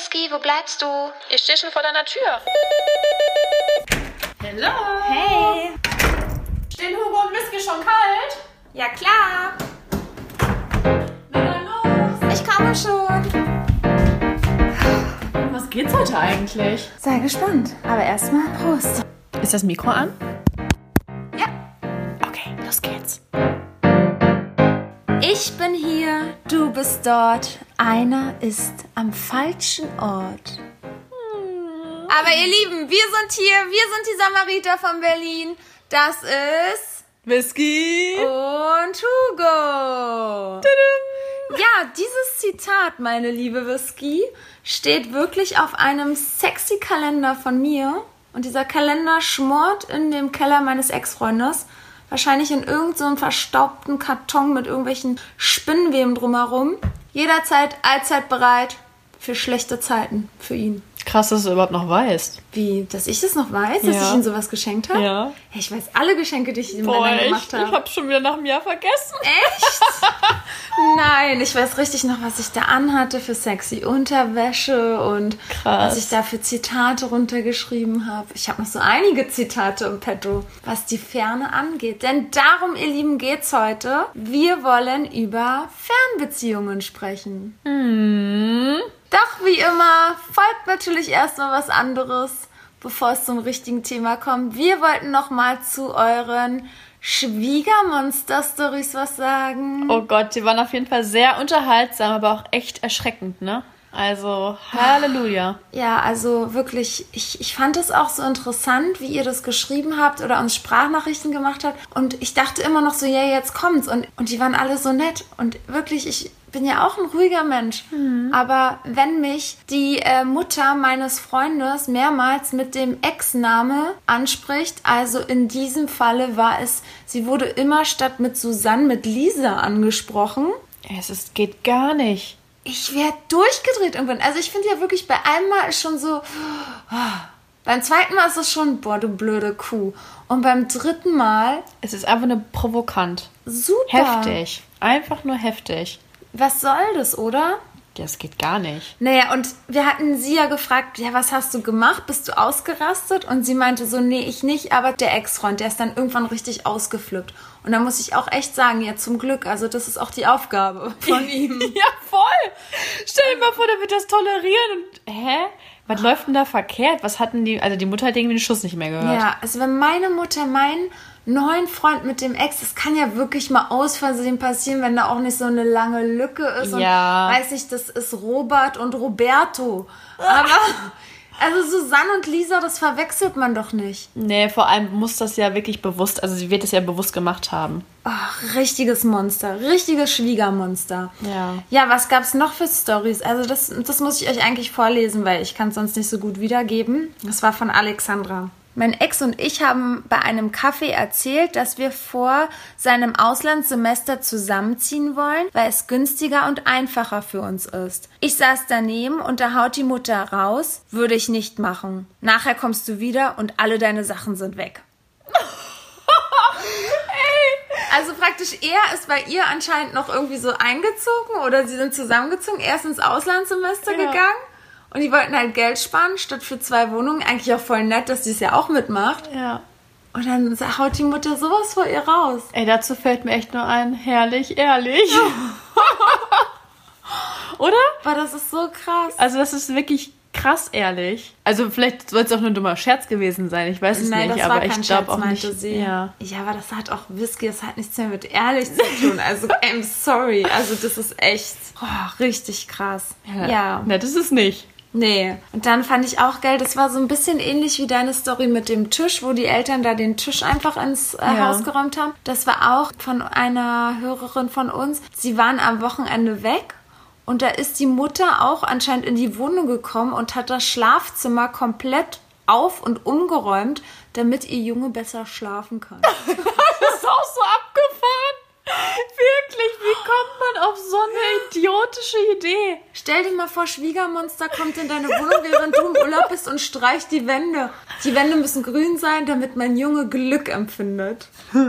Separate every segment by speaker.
Speaker 1: Whisky, wo bleibst du?
Speaker 2: Ich stehe schon vor deiner Tür.
Speaker 3: Hallo.
Speaker 4: Hey.
Speaker 3: Stehen Hugo und Whisky schon kalt?
Speaker 4: Ja, klar.
Speaker 3: Na dann los.
Speaker 4: Ich komme schon.
Speaker 3: Was geht's heute eigentlich?
Speaker 4: Sei gespannt. Aber erstmal Prost.
Speaker 3: Ist das Mikro an?
Speaker 4: Ja.
Speaker 3: Okay, los geht's.
Speaker 4: Ich bin hier, du bist dort. Einer ist am falschen Ort. Aber ihr Lieben, wir sind hier, wir sind die Samariter von Berlin. Das ist
Speaker 3: Whisky.
Speaker 4: und Hugo. Ja, dieses Zitat, meine liebe Whisky, steht wirklich auf einem sexy Kalender von mir. Und dieser Kalender schmort in dem Keller meines Ex-Freundes. Wahrscheinlich in irgendeinem so einem verstaubten Karton mit irgendwelchen Spinnweben drumherum. Jederzeit, allzeit bereit für schlechte Zeiten für ihn.
Speaker 3: Krass, dass du überhaupt noch weißt.
Speaker 4: Wie, dass ich das noch weiß, dass
Speaker 3: Ja.
Speaker 4: ich ihm sowas geschenkt habe?
Speaker 3: Ja.
Speaker 4: Hey, ich weiß alle Geschenke, die ich ihm
Speaker 3: Boah,
Speaker 4: Männern
Speaker 3: ich,
Speaker 4: gemacht
Speaker 3: ich
Speaker 4: habe.
Speaker 3: hab's schon wieder nach einem Jahr vergessen.
Speaker 4: Echt? Nein, ich weiß richtig noch, was ich da anhatte für sexy Unterwäsche und
Speaker 3: Krass.
Speaker 4: was ich da für Zitate runtergeschrieben habe. Ich habe noch so einige Zitate im Petto, was die Ferne angeht. Denn darum, ihr Lieben, geht's heute. Wir wollen über Fernbeziehungen sprechen. Doch wie immer folgt natürlich erstmal was anderes, bevor es zum richtigen Thema kommt. Wir wollten noch mal zu euren Schwiegermonster-Stories was sagen.
Speaker 3: Oh Gott, die waren auf jeden Fall sehr unterhaltsam, aber auch echt erschreckend, ne? Also, Halleluja.
Speaker 4: Ja, also wirklich, ich, ich fand es auch so interessant, wie ihr das geschrieben habt oder uns Sprachnachrichten gemacht habt. Und ich dachte immer noch so, ja, jetzt kommt's. Und, und die waren alle so nett. Und wirklich, ich bin ja auch ein ruhiger Mensch. Aber wenn mich die äh, Mutter meines Freundes mehrmals mit dem Ex-Name anspricht, also in diesem Falle war es, sie wurde immer statt mit Susanne mit Lisa angesprochen.
Speaker 3: Es ist, geht gar nicht.
Speaker 4: Ich werde durchgedreht irgendwann. Also ich finde ja wirklich, bei einmal ist schon so. ah. Beim zweiten Mal ist es schon, boah, du blöde Kuh. Und beim dritten Mal,
Speaker 3: Es ist einfach nur provokant.
Speaker 4: super.
Speaker 3: Heftig. Einfach nur heftig.
Speaker 4: Was soll das, oder?
Speaker 3: Das geht gar nicht.
Speaker 4: Naja, und wir hatten sie ja gefragt, ja, was hast du gemacht? Bist du ausgerastet? Und sie meinte so, nee, ich nicht, aber der Ex-Freund, der ist dann irgendwann richtig ausgeflippt. Und da muss ich auch echt sagen, ja, zum Glück, also das ist auch die Aufgabe von ihm.
Speaker 3: Ja, voll. Stell dir mal vor, der wird das tolerieren und, hä? Was läuft denn da verkehrt? Was hatten die, also die Mutter hat irgendwie den Schuss nicht mehr gehört.
Speaker 4: Ja, also wenn meine Mutter meinen neuen Freund mit dem Ex, das kann ja wirklich mal aus Versehen passieren, wenn da auch nicht so eine lange Lücke ist.
Speaker 3: Ja.
Speaker 4: Und weiß ich, das ist Robert und Roberto. Aber, also Susanne und Lisa, das verwechselt man doch nicht.
Speaker 3: Nee, vor allem muss das ja wirklich bewusst, also sie wird es ja bewusst gemacht haben.
Speaker 4: Ach, richtiges Monster, richtiges Schwiegermonster.
Speaker 3: Ja.
Speaker 4: Ja, was gab's noch für Stories? Also das, das muss ich euch eigentlich vorlesen, weil ich kann es sonst nicht so gut wiedergeben. Das war von Alexandra. Mein Ex und ich haben bei einem Kaffee erzählt, dass wir vor seinem Auslandssemester zusammenziehen wollen, weil es günstiger und einfacher für uns ist. Ich saß daneben und da haut die Mutter raus, würde ich nicht machen. Nachher kommst du wieder und alle deine Sachen sind weg. Also praktisch er ist bei ihr anscheinend noch irgendwie so eingezogen oder sie sind zusammengezogen, er ist ins Auslandssemester
Speaker 3: Ja.
Speaker 4: gegangen und die wollten halt Geld sparen statt für zwei Wohnungen. Eigentlich auch voll nett, dass sie es ja auch mitmacht.
Speaker 3: Ja.
Speaker 4: Und dann haut die Mutter sowas vor ihr raus.
Speaker 3: Ey, dazu fällt mir echt nur ein, herrlich, ehrlich. Oder?
Speaker 4: Boah, das ist so krass.
Speaker 3: Also das ist wirklich krass ehrlich. Also vielleicht soll es auch nur ein dummer Scherz gewesen sein, ich weiß es
Speaker 4: Nein,
Speaker 3: nicht,
Speaker 4: das
Speaker 3: aber ich glaube auch nicht.
Speaker 4: sie.
Speaker 3: Ja.
Speaker 4: ja, aber das hat auch Whisky, das hat nichts mehr mit ehrlich zu tun. Also, I'm sorry. Also, das ist echt oh, richtig krass. ja.
Speaker 3: Ne, das ist nicht.
Speaker 4: Nee. Und dann fand ich auch geil, das war so ein bisschen ähnlich wie deine Story mit dem Tisch, wo die Eltern da den Tisch einfach ins äh,
Speaker 3: Ja.
Speaker 4: Haus geräumt haben. Das war auch von einer Hörerin von uns. Sie waren am Wochenende weg und da ist die Mutter auch anscheinend in die Wohnung gekommen und hat das Schlafzimmer komplett auf und umgeräumt, damit ihr Junge besser schlafen kann.
Speaker 3: Das ist auch so abgefahren. Wirklich, wie kommt man auf so eine idiotische Idee?
Speaker 4: Stell dir mal vor, Schwiegermonster kommt in deine Wohnung, während du im Urlaub bist und streicht die Wände. Die Wände müssen grün sein, damit mein Junge Glück empfindet.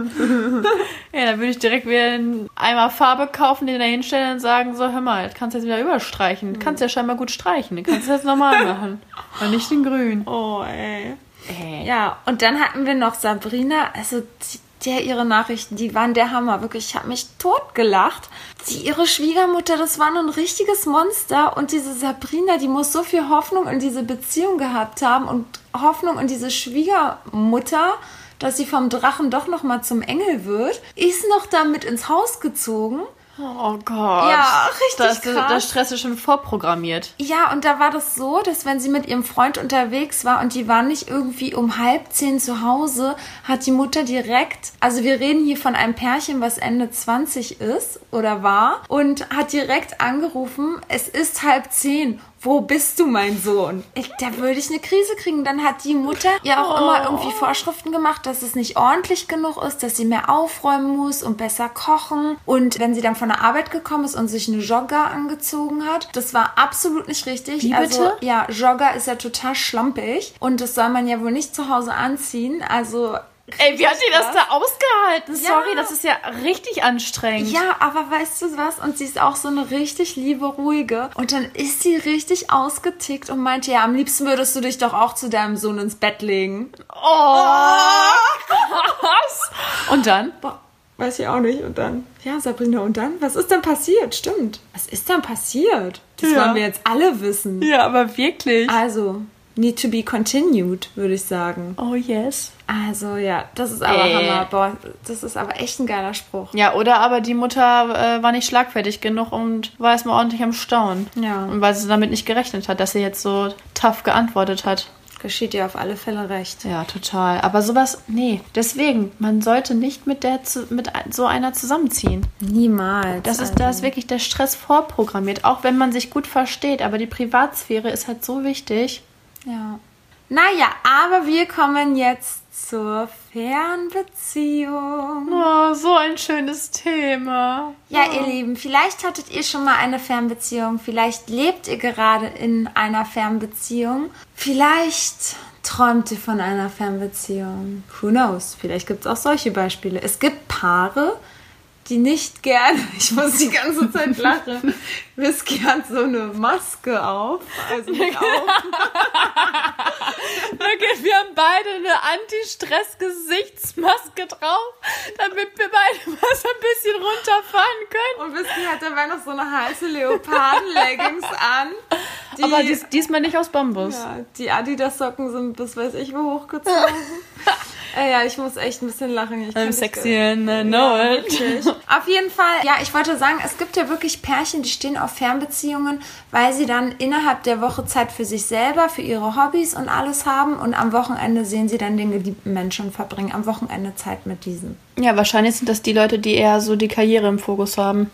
Speaker 3: Ja, dann würde ich direkt wieder einen Eimer Farbe kaufen, den da hinstellen und sagen, so, hör mal, das kannst du jetzt wieder überstreichen. Du kannst ja scheinbar gut streichen. Du kannst es jetzt normal machen. Und nicht den grün.
Speaker 4: Oh, ey.
Speaker 3: Ey.
Speaker 4: Ja, und dann hatten wir noch Sabrina, also die, der ihre Nachrichten, die waren der Hammer, wirklich. Ich habe mich totgelacht. Die ihre Schwiegermutter, das war ein richtiges Monster und diese Sabrina, die muss so viel Hoffnung in diese Beziehung gehabt haben und Hoffnung in diese Schwiegermutter, dass sie vom Drachen doch noch mal zum Engel wird, ist noch damit ins Haus gezogen.
Speaker 3: Oh Gott.
Speaker 4: Ja, richtig
Speaker 3: das,
Speaker 4: krass.
Speaker 3: Der Stress ist schon vorprogrammiert.
Speaker 4: Ja, und da war das so, dass wenn sie mit ihrem Freund unterwegs war und die war nicht irgendwie um halb zehn zu Hause, hat die Mutter direkt, also wir reden hier von einem Pärchen, was Ende 20 ist oder war, und hat direkt angerufen, es ist halb zehn. Wo bist du, mein Sohn? Ich, da würde ich eine Krise kriegen. Dann hat die Mutter ja auch immer irgendwie Vorschriften gemacht, dass es nicht ordentlich genug ist, dass sie mehr aufräumen muss und besser kochen. Und wenn sie dann von der Arbeit gekommen ist und sich eine Jogger angezogen hat, das war absolut nicht richtig.
Speaker 3: Wie
Speaker 4: Also,
Speaker 3: bitte?
Speaker 4: ja, Jogger ist ja total schlampig und das soll man ja wohl nicht zu Hause anziehen. Also
Speaker 3: Ey, wie hat die das da ausgehalten? Sorry,
Speaker 4: Ja.
Speaker 3: das ist ja richtig anstrengend.
Speaker 4: Ja, aber weißt du was? Und sie ist auch so eine richtig liebe, ruhige. Und dann ist sie richtig ausgetickt und meinte, ja, am liebsten würdest du dich doch auch zu deinem Sohn ins Bett legen.
Speaker 3: Oh, krass. Und dann?
Speaker 4: Boah, weiß ich auch nicht. Und dann, ja, Sabrina, und dann? Was ist denn passiert? Stimmt. Was ist denn passiert? Das
Speaker 3: Ja.
Speaker 4: wollen wir jetzt alle wissen.
Speaker 3: Ja, aber wirklich.
Speaker 4: Also, need to be continued, würde ich sagen.
Speaker 3: Oh, yes.
Speaker 4: Also, ja, das ist aber
Speaker 3: Äh.
Speaker 4: Hammer. Boah, das ist aber echt ein geiler Spruch.
Speaker 3: Ja, oder aber die Mutter äh, war nicht schlagfertig genug und war erstmal ordentlich am Staunen.
Speaker 4: Ja.
Speaker 3: Und weil sie damit nicht gerechnet hat, dass sie jetzt so tough geantwortet hat.
Speaker 4: Geschieht dir auf alle Fälle recht.
Speaker 3: Ja, total. Aber sowas, nee. Deswegen, man sollte nicht mit der mit so einer zusammenziehen.
Speaker 4: Niemals.
Speaker 3: Das ist,
Speaker 4: also.
Speaker 3: da ist wirklich der Stress vorprogrammiert, auch wenn man sich gut versteht. Aber die Privatsphäre ist halt so wichtig.
Speaker 4: Ja. Naja, aber wir kommen jetzt zur Fernbeziehung.
Speaker 3: Oh, so ein schönes Thema.
Speaker 4: Ja, ihr Lieben, vielleicht hattet ihr schon mal eine Fernbeziehung, vielleicht lebt ihr gerade in einer Fernbeziehung, vielleicht träumt ihr von einer Fernbeziehung. Who knows? Vielleicht gibt es auch solche Beispiele. Es gibt Paare, die nicht gerne, ich muss die ganze Zeit lachen, Whisky hat so eine Maske auf, also nicht auf,
Speaker 3: Okay, wir haben beide eine Anti-Stress-Gesichtsmaske drauf, damit wir beide mal so ein bisschen runterfahren können.
Speaker 4: Und Whisky hat dabei noch so eine heiße Leoparden-Leggings an. Die,
Speaker 3: Aber dies, diesmal nicht aus Bambus.
Speaker 4: ja, die Adidas-Socken sind bis weiß ich wo hochgezogen. Äh, ja, ich muss echt ein bisschen lachen. Ich
Speaker 3: I'm sexy and I know
Speaker 4: Ja,
Speaker 3: it.
Speaker 4: wirklich. Auf jeden Fall, ja, ich wollte sagen, es gibt ja wirklich Pärchen, die stehen auf Fernbeziehungen, weil sie dann innerhalb der Woche Zeit für sich selber, für ihre Hobbys und alles haben und am Wochenende sehen sie dann den geliebten Menschen und verbringen am Wochenende Zeit mit diesem.
Speaker 3: Ja, wahrscheinlich sind das die Leute, die eher so die Karriere im Fokus haben.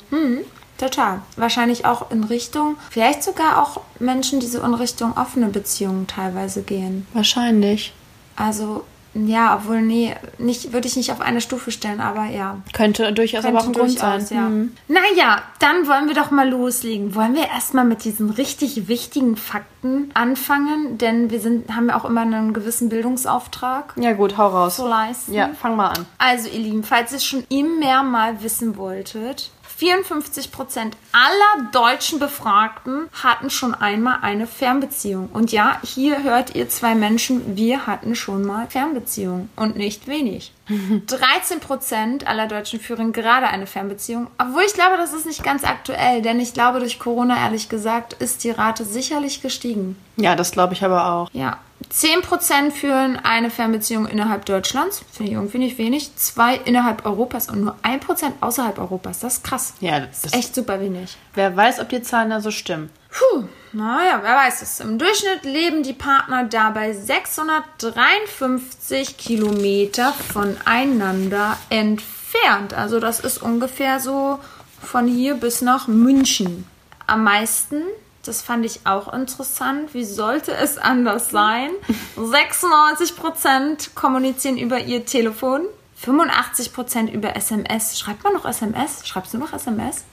Speaker 4: Total. Wahrscheinlich auch in Richtung, vielleicht sogar auch Menschen, die so in Richtung offene Beziehungen teilweise gehen.
Speaker 3: Wahrscheinlich.
Speaker 4: Also, ja, obwohl, nee, nicht, würde ich nicht auf eine Stufe stellen, aber ja.
Speaker 3: Könnte durchaus aber auch ein Grund sein.
Speaker 4: ja.
Speaker 3: Mhm.
Speaker 4: Naja, dann wollen wir doch mal loslegen. Wollen wir erstmal mit diesen richtig wichtigen Fakten anfangen? Denn wir sind, haben ja auch immer einen gewissen Bildungsauftrag
Speaker 3: Ja gut, hau raus.
Speaker 4: zu leisten.
Speaker 3: Ja, fang mal an.
Speaker 4: Also, ihr Lieben, falls ihr es schon immer mal wissen wolltet, 54% aller deutschen Befragten hatten schon einmal eine Fernbeziehung. Und ja, hier hört ihr zwei Menschen, wir hatten schon mal Fernbeziehung. Und nicht wenig. 13% aller Deutschen führen gerade eine Fernbeziehung. Obwohl ich glaube, das ist nicht ganz aktuell, denn ich glaube, durch Corona, ehrlich gesagt, ist die Rate sicherlich gestiegen.
Speaker 3: Ja, das glaube ich aber auch.
Speaker 4: Ja. 10% führen eine Fernbeziehung innerhalb Deutschlands. Finde ich irgendwie nicht wenig. Zwei innerhalb Europas und nur 1% außerhalb Europas. Das ist krass.
Speaker 3: Ja, das ist
Speaker 4: Echt super wenig.
Speaker 3: Wer weiß, ob die Zahlen da so stimmen.
Speaker 4: Puh, naja, wer weiß es. Im Durchschnitt leben die Partner dabei 653 Kilometer voneinander entfernt. Also das ist ungefähr so von hier bis nach München. Am meisten, das fand ich auch interessant, wie sollte es anders sein? 96% kommunizieren über ihr Telefon. 85% über SMS. Schreibt man noch SMS? Schreibst du noch SMS?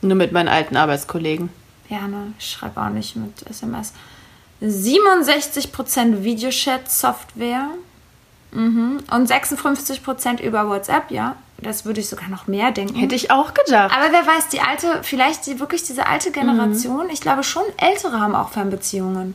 Speaker 3: Nur mit meinen alten Arbeitskollegen.
Speaker 4: Ja, ne, ich schreibe auch nicht mit SMS. 67% Videochat-Software. Mhm. Und 56% über WhatsApp, ja. Das würde ich sogar noch mehr denken.
Speaker 3: Hätte ich auch gedacht.
Speaker 4: Aber wer weiß, die alte, vielleicht die, wirklich diese alte Generation, ich glaube schon ältere haben auch Fernbeziehungen.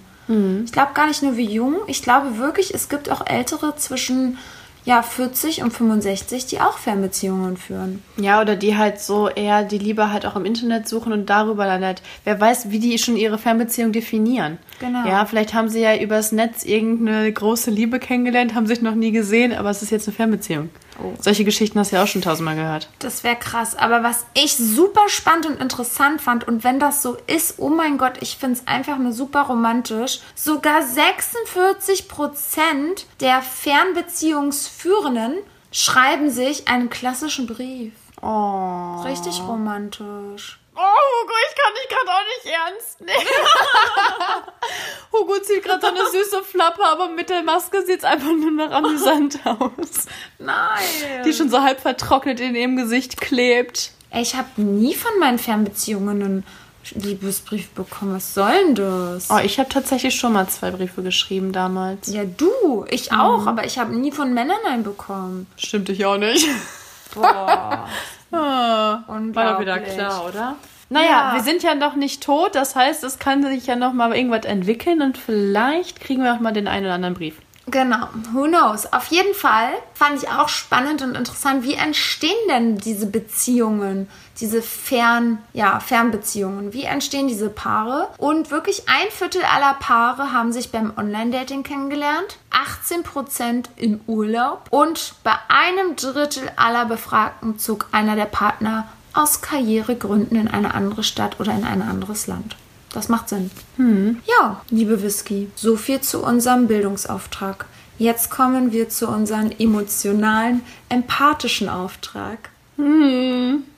Speaker 4: Ich glaube gar nicht nur wie jung, ich glaube wirklich, es gibt auch ältere zwischen ja, 40 und 65, die auch Fernbeziehungen führen.
Speaker 3: Ja, oder die halt so eher die Liebe halt auch im Internet suchen und darüber dann halt, wer weiß, wie die schon ihre Fernbeziehung definieren.
Speaker 4: Genau.
Speaker 3: Ja, vielleicht haben sie ja übers Netz irgendeine große Liebe kennengelernt, haben sich noch nie gesehen, aber es ist jetzt eine Fernbeziehung.
Speaker 4: Oh.
Speaker 3: Solche Geschichten hast du ja auch schon tausendmal gehört.
Speaker 4: Das wäre krass. Aber was ich super spannend und interessant fand, und wenn das so ist, oh mein Gott, ich finde es einfach nur super romantisch. Sogar 46 Prozent der Fernbeziehungsführenden schreiben sich einen klassischen Brief.
Speaker 3: Oh.
Speaker 4: Richtig romantisch.
Speaker 3: Oh, Hugo, ich kann dich gerade auch nicht ernst nehmen. Hugo zieht gerade so eine süße Flappe, aber mit der Maske sieht es einfach nur noch amüsant aus.
Speaker 4: Nein.
Speaker 3: Die schon so halb vertrocknet in ihrem Gesicht klebt.
Speaker 4: Ey, ich habe nie von meinen Fernbeziehungen einen Liebesbrief bekommen. Was soll denn das?
Speaker 3: Oh, ich habe tatsächlich schon mal zwei Briefe geschrieben damals.
Speaker 4: Ja, du. Ich auch, aber ich habe nie von Männern einen bekommen.
Speaker 3: Stimmt ich auch nicht.
Speaker 4: Boah.
Speaker 3: Ah, War doch wieder klar, oder? Naja,
Speaker 4: Ja.
Speaker 3: wir sind ja noch nicht tot, das heißt, es kann sich ja noch mal irgendwas entwickeln und vielleicht kriegen wir auch mal den einen oder anderen Brief.
Speaker 4: Genau, who knows? Auf jeden Fall fand ich auch spannend und interessant, wie entstehen denn diese Beziehungen, diese Fern, ja, Fernbeziehungen? Wie entstehen diese Paare? Und wirklich ein Viertel aller Paare haben sich beim Online-Dating kennengelernt, 18% im Urlaub und bei einem Drittel aller Befragten zog einer der Partner aus Karrieregründen in eine andere Stadt oder in ein anderes Land. Das macht Sinn. Ja, liebe Whisky, so viel zu unserem Bildungsauftrag. Jetzt kommen wir zu unserem emotionalen, empathischen Auftrag.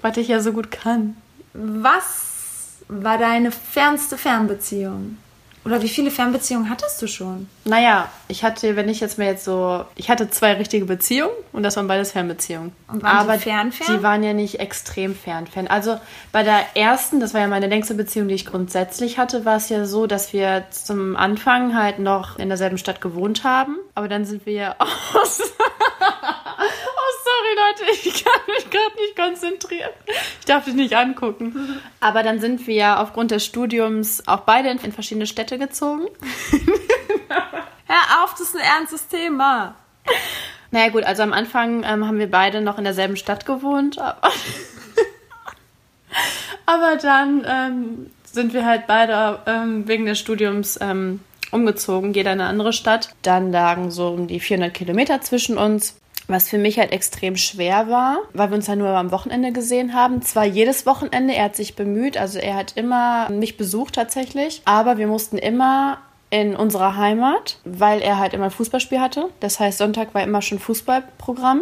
Speaker 3: Was ich ja so gut kann.
Speaker 4: Was war deine fernste Fernbeziehung? Oder wie viele Fernbeziehungen hattest du schon?
Speaker 3: Naja, ich hatte, wenn ich jetzt mir jetzt so, ich hatte zwei richtige Beziehungen und das waren beides Fernbeziehungen.
Speaker 4: Und waren die
Speaker 3: Aber
Speaker 4: fern, fern?
Speaker 3: die waren ja nicht extrem fern, fern. Also bei der ersten, das war ja meine längste Beziehung, die ich grundsätzlich hatte, war es ja so, dass wir zum Anfang halt noch in derselben Stadt gewohnt haben. Aber dann sind wir ja aus... Leute, ich kann mich gerade nicht konzentrieren. Ich darf dich nicht angucken. Aber dann sind wir ja aufgrund des Studiums auch beide in, in verschiedene Städte gezogen.
Speaker 4: Hör auf, das ist ein ernstes Thema.
Speaker 3: Naja gut, also am Anfang ähm, haben wir beide noch in derselben Stadt gewohnt, aber, aber dann ähm, sind wir halt beide ähm, wegen des Studiums ähm, umgezogen, jeder in eine andere Stadt. Dann lagen so um die 400 Kilometer zwischen uns. Was für mich halt extrem schwer war, weil wir uns ja nur am Wochenende gesehen haben. Zwar jedes Wochenende, er hat sich bemüht, also er hat immer mich besucht tatsächlich, aber wir mussten immer in unserer Heimat, weil er halt immer ein Fußballspiel hatte. Das heißt, Sonntag war immer schon Fußballprogramm.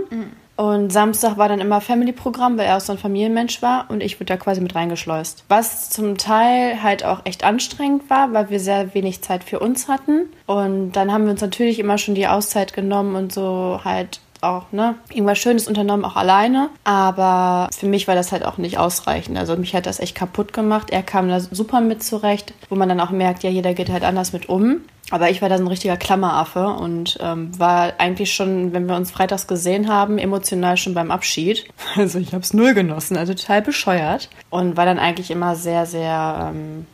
Speaker 3: Und Samstag war dann immer Family-Programm, weil er auch so ein Familienmensch war und ich wurde da quasi mit reingeschleust. Was zum Teil halt auch echt anstrengend war, weil wir sehr wenig Zeit für uns hatten. Und dann haben wir uns natürlich immer schon die Auszeit genommen und so halt auch, ne, irgendwas Schönes unternommen, auch alleine. Aber für mich war das halt auch nicht ausreichend. Also mich hat das echt kaputt gemacht. Er kam da super mit zurecht, wo man dann auch merkt, ja, jeder geht halt anders mit um. Aber ich war da so ein richtiger Klammeraffe und ähm, war eigentlich schon, wenn wir uns freitags gesehen haben, emotional schon beim Abschied. Also ich habe es null genossen, also total bescheuert. Und war dann eigentlich immer sehr, sehr, ähm,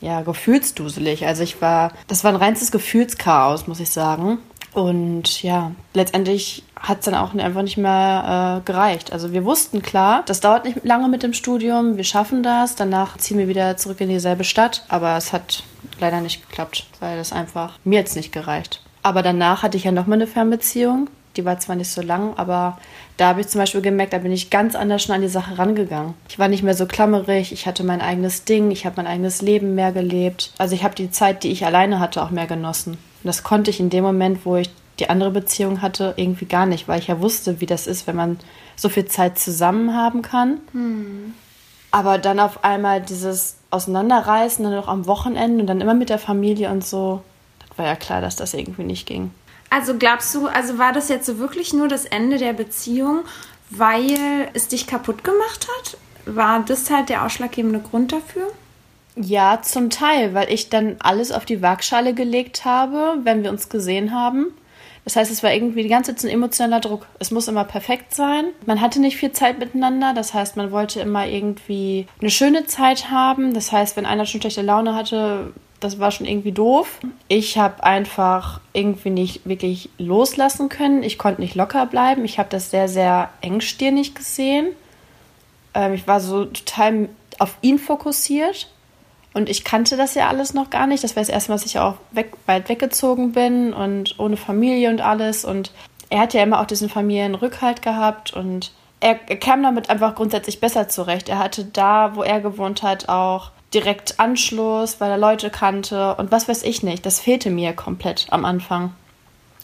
Speaker 3: ja, gefühlsduselig. Also ich war, das war ein reinstes Gefühlschaos, muss ich sagen. Und ja, letztendlich hat es dann auch einfach nicht mehr äh, gereicht. Also wir wussten klar, das dauert nicht lange mit dem Studium, wir schaffen das, danach ziehen wir wieder zurück in dieselbe Stadt, aber es hat leider nicht geklappt, weil das einfach mir jetzt nicht gereicht. Aber danach hatte ich ja nochmal eine Fernbeziehung, die war zwar nicht so lang, aber da habe ich zum Beispiel gemerkt, da bin ich ganz anders schon an die Sache rangegangen. Ich war nicht mehr so klammerig, ich hatte mein eigenes Ding, ich habe mein eigenes Leben mehr gelebt. Also ich habe die Zeit, die ich alleine hatte, auch mehr genossen. Und das konnte ich in dem Moment, wo ich die andere Beziehung hatte, irgendwie gar nicht, weil ich ja wusste, wie das ist, wenn man so viel Zeit zusammen haben kann. Aber dann auf einmal dieses Auseinanderreißen, dann noch am Wochenende und dann immer mit der Familie und so, das war ja klar, dass das irgendwie nicht ging.
Speaker 4: Also glaubst du, also war das jetzt so wirklich nur das Ende der Beziehung, weil es dich kaputt gemacht hat? War das halt der ausschlaggebende Grund dafür?
Speaker 3: Ja, zum Teil, weil ich dann alles auf die Waagschale gelegt habe, wenn wir uns gesehen haben. Das heißt, es war irgendwie die ganze Zeit ein emotionaler Druck. Es muss immer perfekt sein. Man hatte nicht viel Zeit miteinander. Das heißt, man wollte immer irgendwie eine schöne Zeit haben. Das heißt, wenn einer schon schlechte Laune hatte, das war schon irgendwie doof. Ich habe einfach irgendwie nicht wirklich loslassen können. Ich konnte nicht locker bleiben. Ich habe das sehr, sehr engstirnig gesehen. Ähm, ich war so total auf ihn fokussiert. Und ich kannte das ja alles noch gar nicht. Das war das erste Mal, dass ich auch weg, weit weggezogen bin und ohne Familie und alles. Und er hat ja immer auch diesen Familienrückhalt gehabt und er, er kam damit einfach grundsätzlich besser zurecht. Er hatte da, wo er gewohnt hat, auch direkt Anschluss, weil er Leute kannte und was weiß ich nicht. Das fehlte mir komplett am Anfang.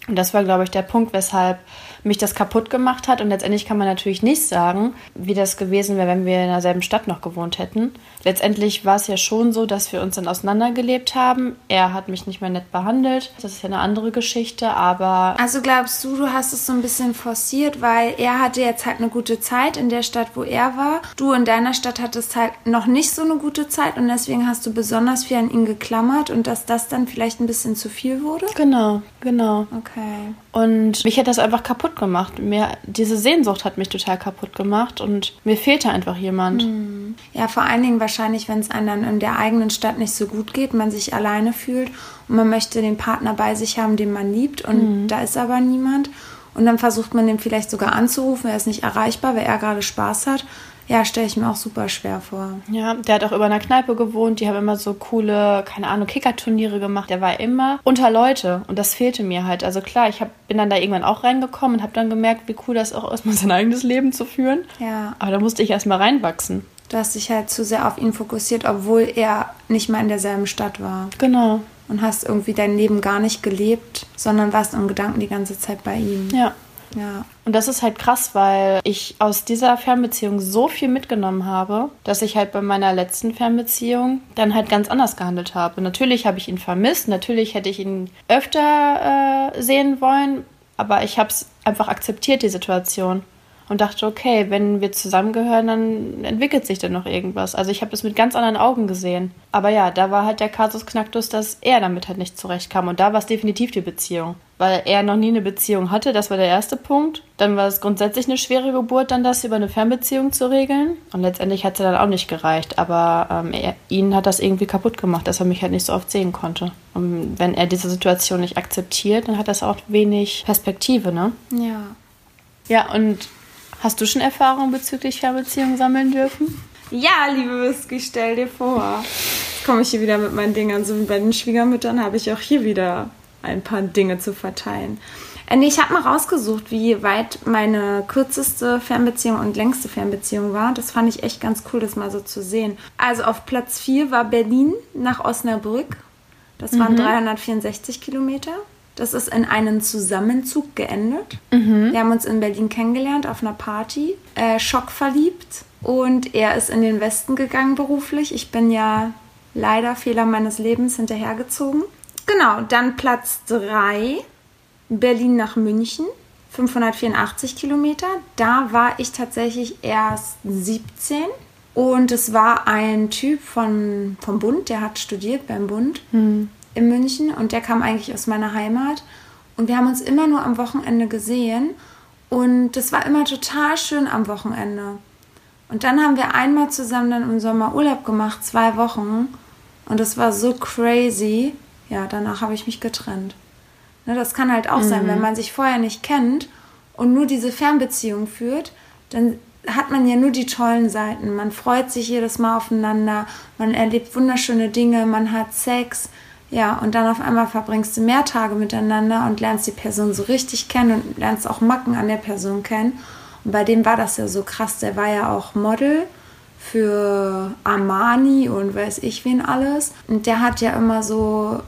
Speaker 3: Und das war, glaube ich, der Punkt, weshalb mich das kaputt gemacht hat. Und letztendlich kann man natürlich nicht sagen, wie das gewesen wäre, wenn wir in derselben Stadt noch gewohnt hätten. Letztendlich war es ja schon so, dass wir uns dann auseinandergelebt haben. Er hat mich nicht mehr nett behandelt. Das ist ja eine andere Geschichte, aber.
Speaker 4: Also glaubst du, du hast es so ein bisschen forciert, weil er hatte jetzt halt eine gute Zeit in der Stadt, wo er war. Du in deiner Stadt hattest halt noch nicht so eine gute Zeit und deswegen hast du besonders viel an ihn geklammert und dass das dann vielleicht ein bisschen zu viel wurde?
Speaker 3: Genau, genau.
Speaker 4: Okay.
Speaker 3: Und mich hat das einfach kaputt gemacht. Mir, diese Sehnsucht hat mich total kaputt gemacht und mir fehlte einfach jemand.
Speaker 4: Hm. Ja, vor allen Dingen wahrscheinlich, wenn es einem dann in der eigenen Stadt nicht so gut geht, man sich alleine fühlt und man möchte den Partner bei sich haben, den man liebt und mhm. da ist aber niemand. Und dann versucht man den vielleicht sogar anzurufen, er ist nicht erreichbar, weil er gerade Spaß hat. Ja, stelle ich mir auch super schwer vor.
Speaker 3: Ja, der hat auch über einer Kneipe gewohnt. Die haben immer so coole, keine Ahnung, Kickerturniere gemacht. Der war immer unter Leute und das fehlte mir halt. Also klar, ich hab, bin dann da irgendwann auch reingekommen und habe dann gemerkt, wie cool das auch ist, mal sein eigenes Leben zu führen.
Speaker 4: Ja.
Speaker 3: Aber da musste ich erstmal reinwachsen.
Speaker 4: Du hast dich halt zu sehr auf ihn fokussiert, obwohl er nicht mal in derselben Stadt war.
Speaker 3: Genau.
Speaker 4: Und hast irgendwie dein Leben gar nicht gelebt, sondern warst im Gedanken die ganze Zeit bei ihm.
Speaker 3: Ja.
Speaker 4: Ja.
Speaker 3: Und das ist halt krass, weil ich aus dieser Fernbeziehung so viel mitgenommen habe, dass ich halt bei meiner letzten Fernbeziehung dann halt ganz anders gehandelt habe. Natürlich habe ich ihn vermisst, natürlich hätte ich ihn öfter äh, sehen wollen, aber ich habe es einfach akzeptiert, die Situation und dachte, okay, wenn wir zusammengehören, dann entwickelt sich dann noch irgendwas. Also ich habe das mit ganz anderen Augen gesehen. Aber ja, da war halt der Kasus Knacktus, dass er damit halt nicht zurechtkam. Und da war es definitiv die Beziehung. Weil er noch nie eine Beziehung hatte, das war der erste Punkt. Dann war es grundsätzlich eine schwere Geburt, dann das über eine Fernbeziehung zu regeln. Und letztendlich hat es dann auch nicht gereicht. Aber ähm, er, ihn hat das irgendwie kaputt gemacht, dass er mich halt nicht so oft sehen konnte. Und wenn er diese Situation nicht akzeptiert, dann hat das auch wenig Perspektive, ne?
Speaker 4: Ja.
Speaker 3: Ja, und Hast du schon Erfahrungen bezüglich Fernbeziehungen sammeln dürfen?
Speaker 4: Ja, liebe Whisky, stell dir vor. Jetzt komme ich hier wieder mit meinen Dingern. So wie bei den Schwiegermüttern habe ich auch hier wieder ein paar Dinge zu verteilen. Äh, nee, ich habe mal rausgesucht, wie weit meine kürzeste Fernbeziehung und längste Fernbeziehung war. Das fand ich echt ganz cool, das mal so zu sehen. Also auf Platz 4 war Berlin nach Osnabrück. Das waren mhm. 364 Kilometer. Das ist in einen Zusammenzug geendet. Mhm. Wir haben uns in Berlin kennengelernt auf einer Party, äh, schockverliebt. Und er ist in den Westen gegangen beruflich. Ich bin ja leider Fehler meines Lebens hinterhergezogen. Genau, dann Platz 3, Berlin nach München, 584 Kilometer. Da war ich tatsächlich erst 17. Und es war ein Typ von, vom Bund, der hat studiert beim Bund. Mhm in München und der kam eigentlich aus meiner Heimat. Und wir haben uns immer nur am Wochenende gesehen. Und das war immer total schön am Wochenende. Und dann haben wir einmal zusammen dann im Sommer Urlaub gemacht, zwei Wochen. Und das war so crazy. Ja, danach habe ich mich getrennt. Ne, das kann halt auch mhm. sein, wenn man sich vorher nicht kennt und nur diese Fernbeziehung führt, dann hat man ja nur die tollen Seiten. Man freut sich jedes Mal aufeinander, man erlebt wunderschöne Dinge, man hat Sex, ja, und dann auf einmal verbringst du mehr Tage miteinander und lernst die Person so richtig kennen und lernst auch Macken an der Person kennen. Und bei dem war das ja so krass. Der war ja auch Model für Armani und weiß ich wen alles. Und der hat ja immer so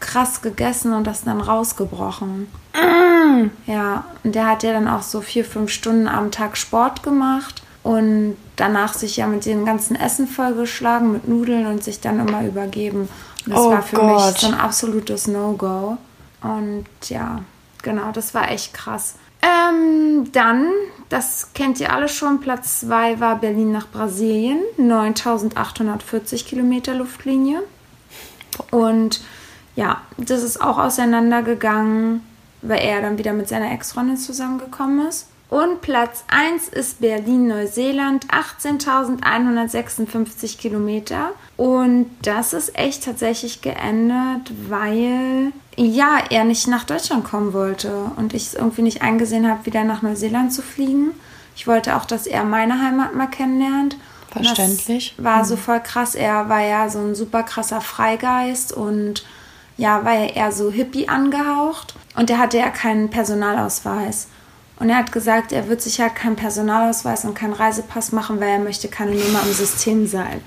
Speaker 4: krass gegessen und das dann rausgebrochen. Mm. Ja, und der hat ja dann auch so vier, fünf Stunden am Tag Sport gemacht und danach sich ja mit dem ganzen Essen vollgeschlagen, mit Nudeln und sich dann immer übergeben. Das oh war für Gott. mich so ein absolutes No-Go. Und ja, genau, das war echt krass. Ähm, dann, das kennt ihr alle schon, Platz 2 war Berlin nach Brasilien, 9840 Kilometer Luftlinie. Und ja, das ist auch auseinandergegangen, weil er dann wieder mit seiner Ex-Freundin zusammengekommen ist. Und Platz 1 ist Berlin-Neuseeland, 18.156 Kilometer. Und das ist echt tatsächlich geendet, weil ja, er nicht nach Deutschland kommen wollte und ich es irgendwie nicht eingesehen habe, wieder nach Neuseeland zu fliegen. Ich wollte auch, dass er meine Heimat mal kennenlernt.
Speaker 3: Verständlich.
Speaker 4: Das war so voll krass. Er war ja so ein super krasser Freigeist und ja, war ja eher so hippie angehaucht. Und er hatte ja keinen Personalausweis. Und er hat gesagt, er wird sich halt keinen Personalausweis und keinen Reisepass machen, weil er möchte keine Nummer im System sein.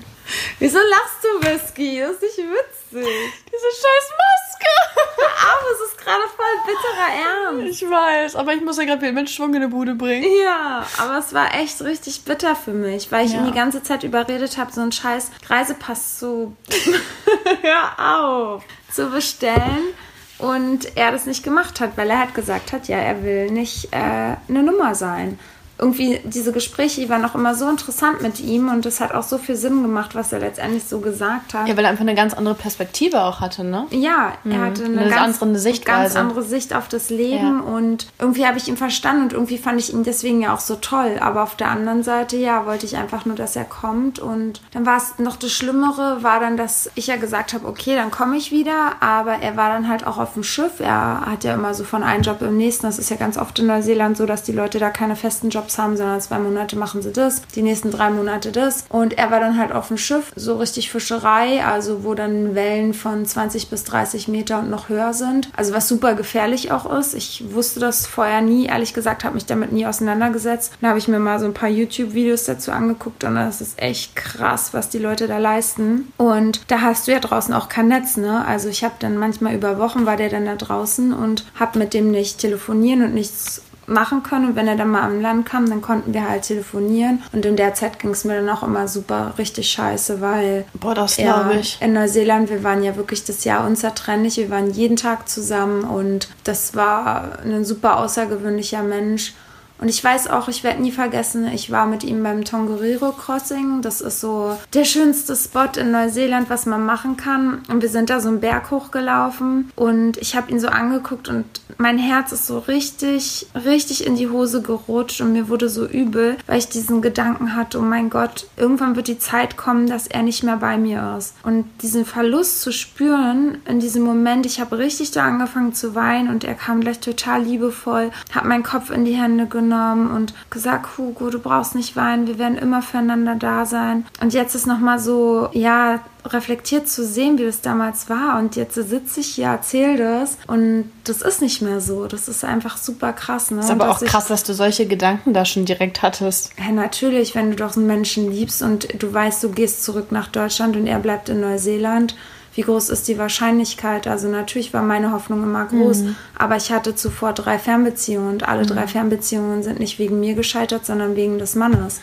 Speaker 4: Wieso lachst du, Whisky? Das ist nicht witzig.
Speaker 3: Diese scheiß Maske.
Speaker 4: Aber es ist gerade voll bitterer Ernst.
Speaker 3: Ich weiß, aber ich muss ja gerade mit Schwung in die Bude bringen.
Speaker 4: Ja, aber es war echt richtig bitter für mich, weil ich
Speaker 3: Ja.
Speaker 4: ihn die ganze Zeit überredet habe, so einen scheiß Reisepass zu... Hör auf! Zu bestellen. Und er das nicht gemacht hat, weil er halt gesagt hat, ja, er will nicht äh, eine Nummer sein. Irgendwie diese Gespräche, die waren auch immer so interessant mit ihm und es hat auch so viel Sinn gemacht, was er letztendlich so gesagt hat.
Speaker 3: Ja, weil er einfach eine ganz andere Perspektive auch hatte, ne?
Speaker 4: Ja, er hatte eine,
Speaker 3: Eine
Speaker 4: ganz,
Speaker 3: andere Sichtweise.
Speaker 4: ganz andere Sicht auf das Leben
Speaker 3: Ja.
Speaker 4: und irgendwie habe ich ihn verstanden und irgendwie fand ich ihn deswegen ja auch so toll. Aber auf der anderen Seite, ja, wollte ich einfach nur, dass er kommt und dann war es noch das Schlimmere, war dann, dass ich ja gesagt habe, okay, dann komme ich wieder, aber er war dann halt auch auf dem Schiff. Er hat ja immer so von einem Job im nächsten. Das ist ja ganz oft in Neuseeland so, dass die Leute da keine festen Jobs haben, sondern zwei Monate machen sie das, die nächsten drei Monate das. Und er war dann halt auf dem Schiff, so richtig Fischerei, also wo dann Wellen von 20 bis 30 Meter und noch höher sind. Also was super gefährlich auch ist. Ich wusste das vorher nie, ehrlich gesagt, habe mich damit nie auseinandergesetzt. Dann habe ich mir mal so ein paar YouTube-Videos dazu angeguckt und das ist echt krass, was die Leute da leisten. Und da hast du ja draußen auch kein Netz, ne? Also ich habe dann manchmal über Wochen war der dann da draußen und habe mit dem nicht telefonieren und nichts machen können. Und wenn er dann mal am Land kam, dann konnten wir halt telefonieren. Und in der Zeit ging es mir dann auch immer super richtig scheiße, weil
Speaker 3: Boah, das glaube ich.
Speaker 4: in Neuseeland, wir waren ja wirklich das Jahr unzertrennlich. Wir waren jeden Tag zusammen und das war ein super außergewöhnlicher Mensch. Und ich weiß auch, ich werde nie vergessen, ich war mit ihm beim Tongariro Crossing. Das ist so der schönste Spot in Neuseeland, was man machen kann. Und wir sind da so einen Berg hochgelaufen und ich habe ihn so angeguckt und mein Herz ist so richtig, richtig in die Hose gerutscht und mir wurde so übel, weil ich diesen Gedanken hatte, oh mein Gott, irgendwann wird die Zeit kommen, dass er nicht mehr bei mir ist. Und diesen Verlust zu spüren in diesem Moment, ich habe richtig da angefangen zu weinen und er kam gleich total liebevoll, hat meinen Kopf in die Hände genommen und gesagt, Hugo, du brauchst nicht weinen, wir werden immer füreinander da sein. Und jetzt ist nochmal so, ja, reflektiert zu sehen, wie das damals war. Und jetzt sitze ich hier, erzähle das und das ist nicht mehr so. Das ist einfach super krass. Ne?
Speaker 3: Ist aber
Speaker 4: Dass
Speaker 3: auch
Speaker 4: ich-
Speaker 3: krass, dass du solche Gedanken da schon direkt hattest.
Speaker 4: ja, natürlich, wenn du doch einen Menschen liebst und du weißt, du gehst zurück nach Deutschland und er bleibt in Neuseeland, wie groß ist die Wahrscheinlichkeit? Also natürlich war meine Hoffnung immer groß, aber ich hatte zuvor drei Fernbeziehungen und alle drei Fernbeziehungen sind nicht wegen mir gescheitert, sondern wegen des Mannes,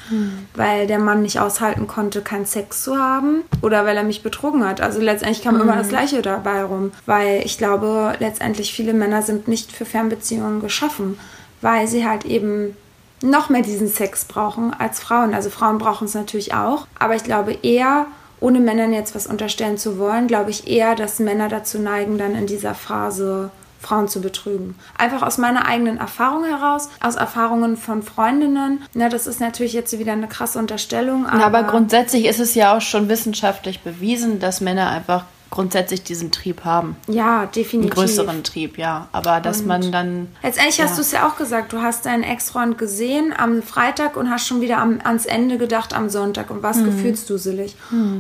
Speaker 4: weil der Mann nicht aushalten konnte, keinen Sex zu haben oder weil er mich betrogen hat. Also letztendlich kam immer das Gleiche dabei rum, weil ich glaube, letztendlich viele Männer sind nicht für Fernbeziehungen geschaffen, weil sie halt eben noch mehr diesen Sex brauchen als Frauen. Also Frauen brauchen es natürlich auch, aber ich glaube eher, ohne Männern jetzt was unterstellen zu wollen, glaube ich eher, dass Männer dazu neigen, dann in dieser Phase Frauen zu betrügen. Einfach aus meiner eigenen Erfahrung heraus, aus Erfahrungen von Freundinnen. Na, das ist natürlich jetzt wieder eine krasse Unterstellung. Aber,
Speaker 3: Ja, aber grundsätzlich ist es ja auch schon wissenschaftlich bewiesen, dass Männer einfach grundsätzlich diesen Trieb haben.
Speaker 4: ja,
Speaker 3: Einen
Speaker 4: definitiv.
Speaker 3: größeren Trieb, ja. Aber dass man dann.
Speaker 4: Letztendlich hast
Speaker 3: Ja.
Speaker 4: du es ja auch gesagt, du hast deinen Ex-Freund gesehen am Freitag und hast schon wieder am, ans Ende gedacht am Sonntag und
Speaker 3: Mhm.
Speaker 4: warst gefühlsduselig.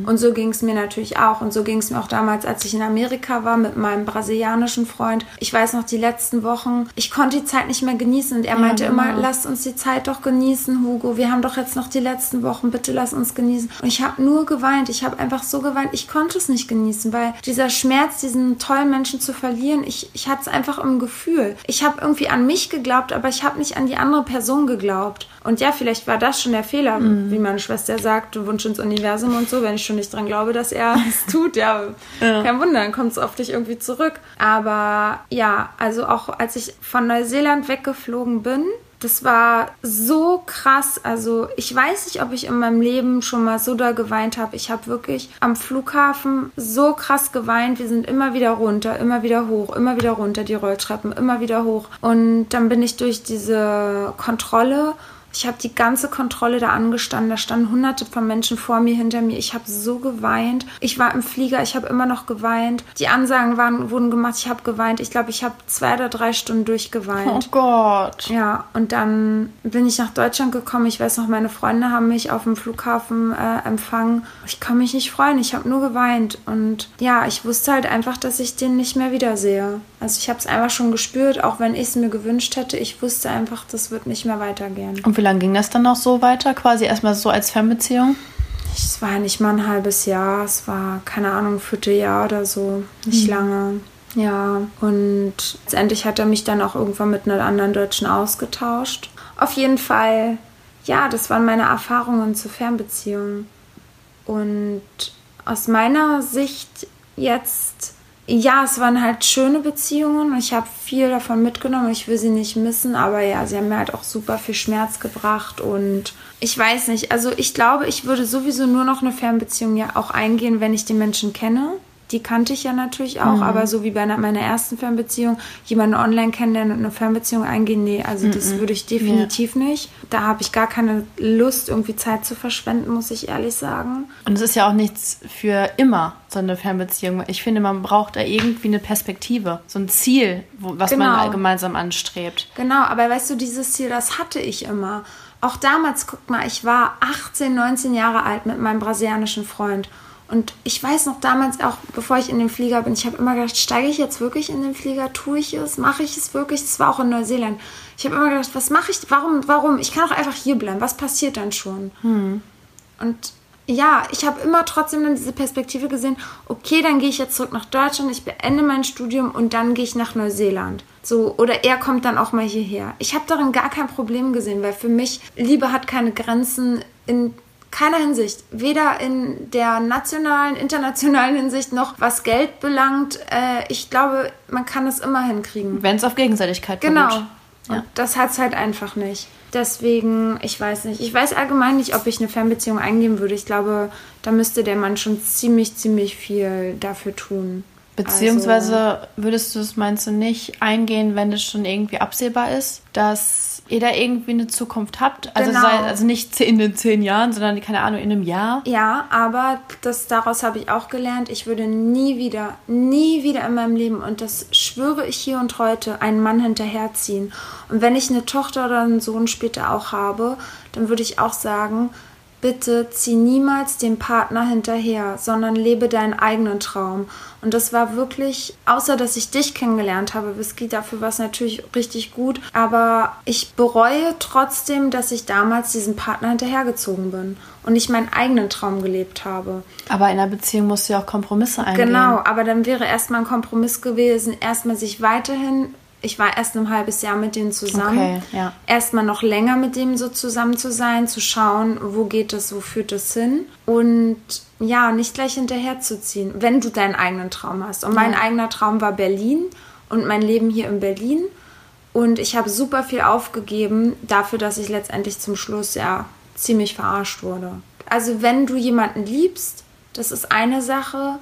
Speaker 4: Und so ging es mir natürlich auch. Und so ging es mir auch damals, als ich in Amerika war mit meinem brasilianischen Freund. Ich weiß noch, die letzten Wochen, ich konnte die Zeit nicht mehr genießen. Und er meinte
Speaker 3: genau.
Speaker 4: immer, lasst uns die Zeit doch genießen, Hugo. Wir haben doch jetzt noch die letzten Wochen, bitte lass uns genießen. Und ich habe nur geweint. Ich habe einfach so geweint. Ich konnte es nicht genießen, weil dieser Schmerz, diesen tollen Menschen zu verlieren, ich, ich hatte es einfach im Gefühl. Ich habe irgendwie an mich geglaubt, aber ich habe nicht an die andere Person geglaubt. Und ja, vielleicht war das schon der Fehler, mhm. wie meine Schwester sagt, Wunsch ins Universum und so, wenn ich schon nicht dran glaube, dass er es tut, ja, ja, kein Wunder, dann kommt es auf dich irgendwie zurück. Aber ja, also auch als ich von Neuseeland weggeflogen bin, das war so krass. Also ich weiß nicht, ob ich in meinem Leben schon mal so da geweint habe. Ich habe wirklich am Flughafen so krass geweint. Wir sind immer wieder runter, immer wieder hoch, immer wieder runter die Rolltreppen, immer wieder hoch. Und dann bin ich durch diese Kontrolle ich habe die ganze Kontrolle da angestanden. Da standen hunderte von Menschen vor mir, hinter mir. Ich habe so geweint. Ich war im Flieger, ich habe immer noch geweint. Die Ansagen waren, wurden gemacht, ich habe geweint. Ich glaube, ich habe zwei oder drei Stunden durchgeweint.
Speaker 3: Oh Gott.
Speaker 4: Ja, und dann bin ich nach Deutschland gekommen. Ich weiß noch, meine Freunde haben mich auf dem Flughafen äh, empfangen. Ich kann mich nicht freuen. Ich habe nur geweint. Und ja, ich wusste halt einfach, dass ich den nicht mehr wiedersehe. Also ich habe es einfach schon gespürt, auch wenn ich es mir gewünscht hätte. Ich wusste einfach, das wird nicht mehr weitergehen.
Speaker 3: Und wie lange ging das dann noch so weiter? Quasi erstmal so als Fernbeziehung?
Speaker 4: Es war nicht mal ein halbes Jahr. Es war, keine Ahnung, ein Vierteljahr oder so. Nicht mhm. lange. Ja, und letztendlich hat er mich dann auch irgendwann mit einer anderen Deutschen ausgetauscht. Auf jeden Fall, ja, das waren meine Erfahrungen zur Fernbeziehung. Und aus meiner Sicht jetzt ja, es waren halt schöne Beziehungen und ich habe viel davon mitgenommen. Ich will sie nicht missen, aber ja, sie haben mir halt auch super viel Schmerz gebracht und ich weiß nicht. Also ich glaube, ich würde sowieso nur noch eine Fernbeziehung ja auch eingehen, wenn ich den Menschen kenne die kannte ich ja natürlich auch, mhm. aber so wie bei meiner ersten Fernbeziehung, jemanden online kennenlernen und eine Fernbeziehung eingehen, nee, also mhm. das würde ich definitiv ja. nicht. Da habe ich gar keine Lust, irgendwie Zeit zu verschwenden, muss ich ehrlich sagen.
Speaker 3: Und es ist ja auch nichts für immer, so eine Fernbeziehung. Ich finde, man braucht da irgendwie eine Perspektive, so ein Ziel, wo, was genau. man gemeinsam anstrebt.
Speaker 4: Genau, aber weißt du, dieses Ziel, das hatte ich immer. Auch damals, guck mal, ich war 18, 19 Jahre alt mit meinem brasilianischen Freund. Und ich weiß noch damals auch, bevor ich in den Flieger bin, ich habe immer gedacht, steige ich jetzt wirklich in den Flieger? Tue ich es? Mache ich es wirklich? Das war auch in Neuseeland. Ich habe immer gedacht, was mache ich? Warum? Warum? Ich kann auch einfach hier bleiben. Was passiert dann schon? Hm. Und ja, ich habe immer trotzdem dann diese Perspektive gesehen, okay, dann gehe ich jetzt zurück nach Deutschland, ich beende mein Studium und dann gehe ich nach Neuseeland. So, oder er kommt dann auch mal hierher. Ich habe darin gar kein Problem gesehen, weil für mich Liebe hat keine Grenzen in keiner Hinsicht, weder in der nationalen, internationalen Hinsicht noch was Geld belangt. Äh, ich glaube, man kann es immer hinkriegen.
Speaker 3: Wenn es auf Gegenseitigkeit
Speaker 4: Genau. Ja. Und das hat es halt einfach nicht. Deswegen, ich weiß nicht. Ich weiß allgemein nicht, ob ich eine Fernbeziehung eingehen würde. Ich glaube, da müsste der Mann schon ziemlich, ziemlich viel dafür tun.
Speaker 3: Beziehungsweise also, würdest du es, meinst du, nicht eingehen, wenn es schon irgendwie absehbar ist, dass ihr da irgendwie eine Zukunft habt. Also, genau. sei, also nicht in den zehn Jahren, sondern, keine Ahnung, in einem Jahr.
Speaker 4: Ja, aber das, daraus habe ich auch gelernt, ich würde nie wieder, nie wieder in meinem Leben, und das schwöre ich hier und heute, einen Mann hinterherziehen. Und wenn ich eine Tochter oder einen Sohn später auch habe, dann würde ich auch sagen, bitte zieh niemals dem Partner hinterher, sondern lebe deinen eigenen Traum. Und das war wirklich, außer dass ich dich kennengelernt habe, Whisky, dafür war es natürlich richtig gut, aber ich bereue trotzdem, dass ich damals diesem Partner hinterhergezogen bin und nicht meinen eigenen Traum gelebt habe.
Speaker 3: Aber in einer Beziehung musst du ja auch Kompromisse eingehen.
Speaker 4: Genau, aber dann wäre erstmal ein Kompromiss gewesen, erstmal sich weiterhin ich war erst ein halbes Jahr mit denen zusammen. Okay, ja. Erstmal noch länger mit dem so zusammen zu sein, zu schauen, wo geht es, wo führt es hin. Und ja, nicht gleich hinterherzuziehen, wenn du deinen eigenen Traum hast. Und mein ja. eigener Traum war Berlin und mein Leben hier in Berlin. Und ich habe super viel aufgegeben dafür, dass ich letztendlich zum Schluss ja ziemlich verarscht wurde. Also wenn du jemanden liebst, das ist eine Sache,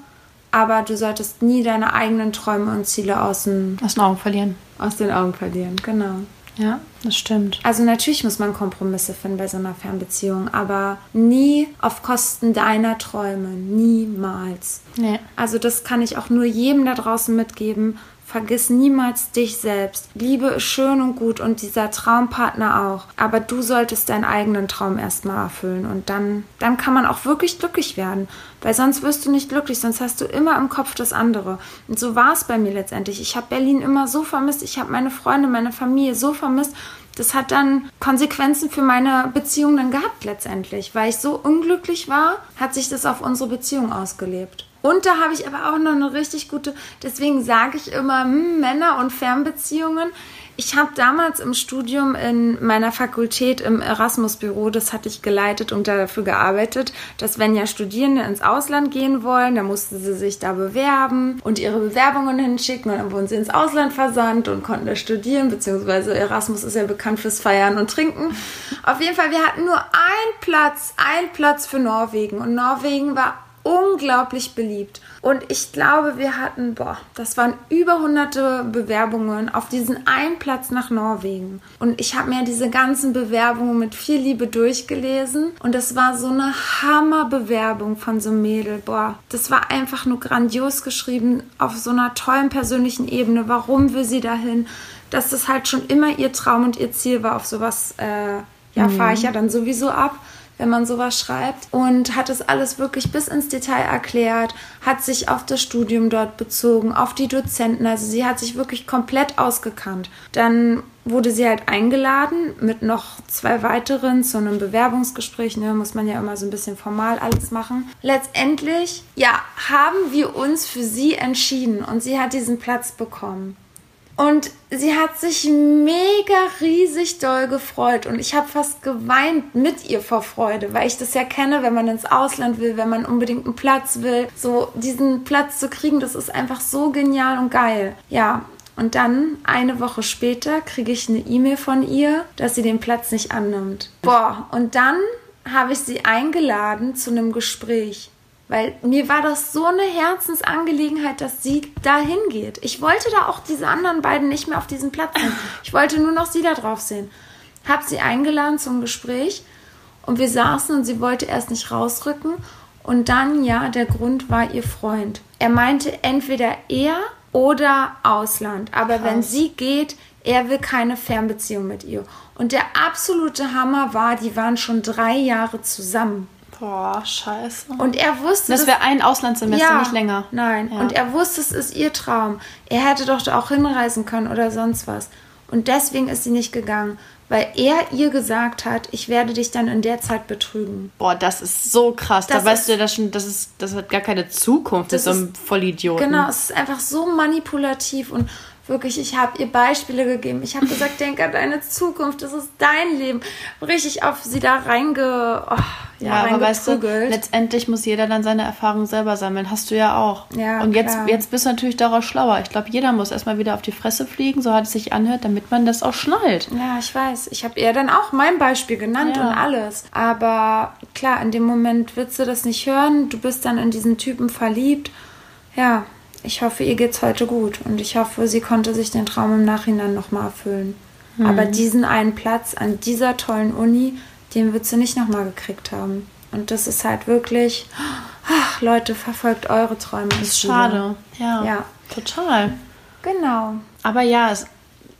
Speaker 4: aber du solltest nie deine eigenen Träume und Ziele aus den,
Speaker 3: aus den Augen verlieren
Speaker 4: aus den Augen verlieren, genau.
Speaker 3: Ja, das stimmt.
Speaker 4: Also natürlich muss man Kompromisse finden bei so einer Fernbeziehung, aber nie auf Kosten deiner Träume. Niemals. Nee. Also das kann ich auch nur jedem da draußen mitgeben. Vergiss niemals dich selbst. Liebe ist schön und gut und dieser Traumpartner auch. Aber du solltest deinen eigenen Traum erstmal erfüllen und dann, dann kann man auch wirklich glücklich werden. Weil sonst wirst du nicht glücklich, sonst hast du immer im Kopf das andere. Und so war es bei mir letztendlich. Ich habe Berlin immer so vermisst. Ich habe meine Freunde, meine Familie so vermisst. Das hat dann Konsequenzen für meine Beziehung dann gehabt letztendlich. Weil ich so unglücklich war, hat sich das auf unsere Beziehung ausgelebt. Und da habe ich aber auch noch eine richtig gute, deswegen sage ich immer, hm, Männer und Fernbeziehungen. Ich habe damals im Studium in meiner Fakultät im Erasmus-Büro, das hatte ich geleitet und dafür gearbeitet, dass wenn ja Studierende ins Ausland gehen wollen, dann mussten sie sich da bewerben und ihre Bewerbungen hinschicken und dann wurden sie ins Ausland versandt und konnten da studieren, beziehungsweise Erasmus ist ja bekannt fürs Feiern und Trinken. Auf jeden Fall, wir hatten nur einen Platz, einen Platz für Norwegen und Norwegen war unglaublich beliebt. Und ich glaube, wir hatten, boah, das waren über hunderte Bewerbungen auf diesen einen Platz nach Norwegen. Und ich habe mir diese ganzen Bewerbungen mit viel Liebe durchgelesen. Und das war so eine Hammerbewerbung von so einem Mädel. Boah, das war einfach nur grandios geschrieben auf so einer tollen persönlichen Ebene. Warum will sie dahin? Dass das halt schon immer ihr Traum und ihr Ziel war. Auf sowas, äh, ja, mhm. fahre ich ja dann sowieso ab wenn man sowas schreibt. Und hat es alles wirklich bis ins Detail erklärt, hat sich auf das Studium dort bezogen, auf die Dozenten. Also sie hat sich wirklich komplett ausgekannt. Dann wurde sie halt eingeladen mit noch zwei weiteren zu einem Bewerbungsgespräch. Ne, muss man ja immer so ein bisschen formal alles machen. Letztendlich, ja, haben wir uns für sie entschieden und sie hat diesen Platz bekommen. Und sie hat sich mega riesig doll gefreut und ich habe fast geweint mit ihr vor Freude, weil ich das ja kenne, wenn man ins Ausland will, wenn man unbedingt einen Platz will, so diesen Platz zu kriegen, das ist einfach so genial und geil. Ja, und dann eine Woche später kriege ich eine E-Mail von ihr, dass sie den Platz nicht annimmt. Boah, und dann habe ich sie eingeladen zu einem Gespräch. Weil mir war das so eine Herzensangelegenheit, dass sie da hingeht. Ich wollte da auch diese anderen beiden nicht mehr auf diesem Platz sehen. Ich wollte nur noch sie da drauf sehen. Hab sie eingeladen zum Gespräch und wir saßen und sie wollte erst nicht rausrücken. Und dann, ja, der Grund war ihr Freund. Er meinte entweder er oder Ausland. Aber Krass. wenn sie geht, er will keine Fernbeziehung mit ihr. Und der absolute Hammer war, die waren schon drei Jahre zusammen.
Speaker 3: Boah, scheiße.
Speaker 4: Und er wusste.
Speaker 3: Das wäre ein Auslandssemester, ja, nicht länger.
Speaker 4: Nein. Ja. Und er wusste, es ist ihr Traum. Er hätte doch auch hinreisen können oder sonst was. Und deswegen ist sie nicht gegangen, weil er ihr gesagt hat, ich werde dich dann in der Zeit betrügen.
Speaker 3: Boah, das ist so krass. Das da weißt du ja schon, das ist, das hat gar keine Zukunft das mit so einem Vollidioten.
Speaker 4: Genau, es ist einfach so manipulativ und Wirklich, ich habe ihr Beispiele gegeben. Ich habe gesagt, denk an deine Zukunft, das ist dein Leben. Richtig auf sie da reinge... Oh, ja,
Speaker 3: ja aber weißt du, letztendlich muss jeder dann seine Erfahrungen selber sammeln. Hast du ja auch. Ja, Und jetzt, jetzt bist du natürlich daraus schlauer. Ich glaube, jeder muss erstmal wieder auf die Fresse fliegen, so hat es sich anhört, damit man das auch schnallt.
Speaker 4: Ja, ich weiß. Ich habe ihr dann auch mein Beispiel genannt ja. und alles. Aber klar, in dem Moment willst du das nicht hören. Du bist dann in diesen Typen verliebt. Ja, ich hoffe, ihr geht's heute gut und ich hoffe, sie konnte sich den Traum im Nachhinein nochmal erfüllen. Mhm. Aber diesen einen Platz an dieser tollen Uni, den wird sie nicht nochmal gekriegt haben. Und das ist halt wirklich, ach Leute, verfolgt eure Träume.
Speaker 3: Das ist schade. Ja, ja. Total.
Speaker 4: Genau.
Speaker 3: Aber ja, es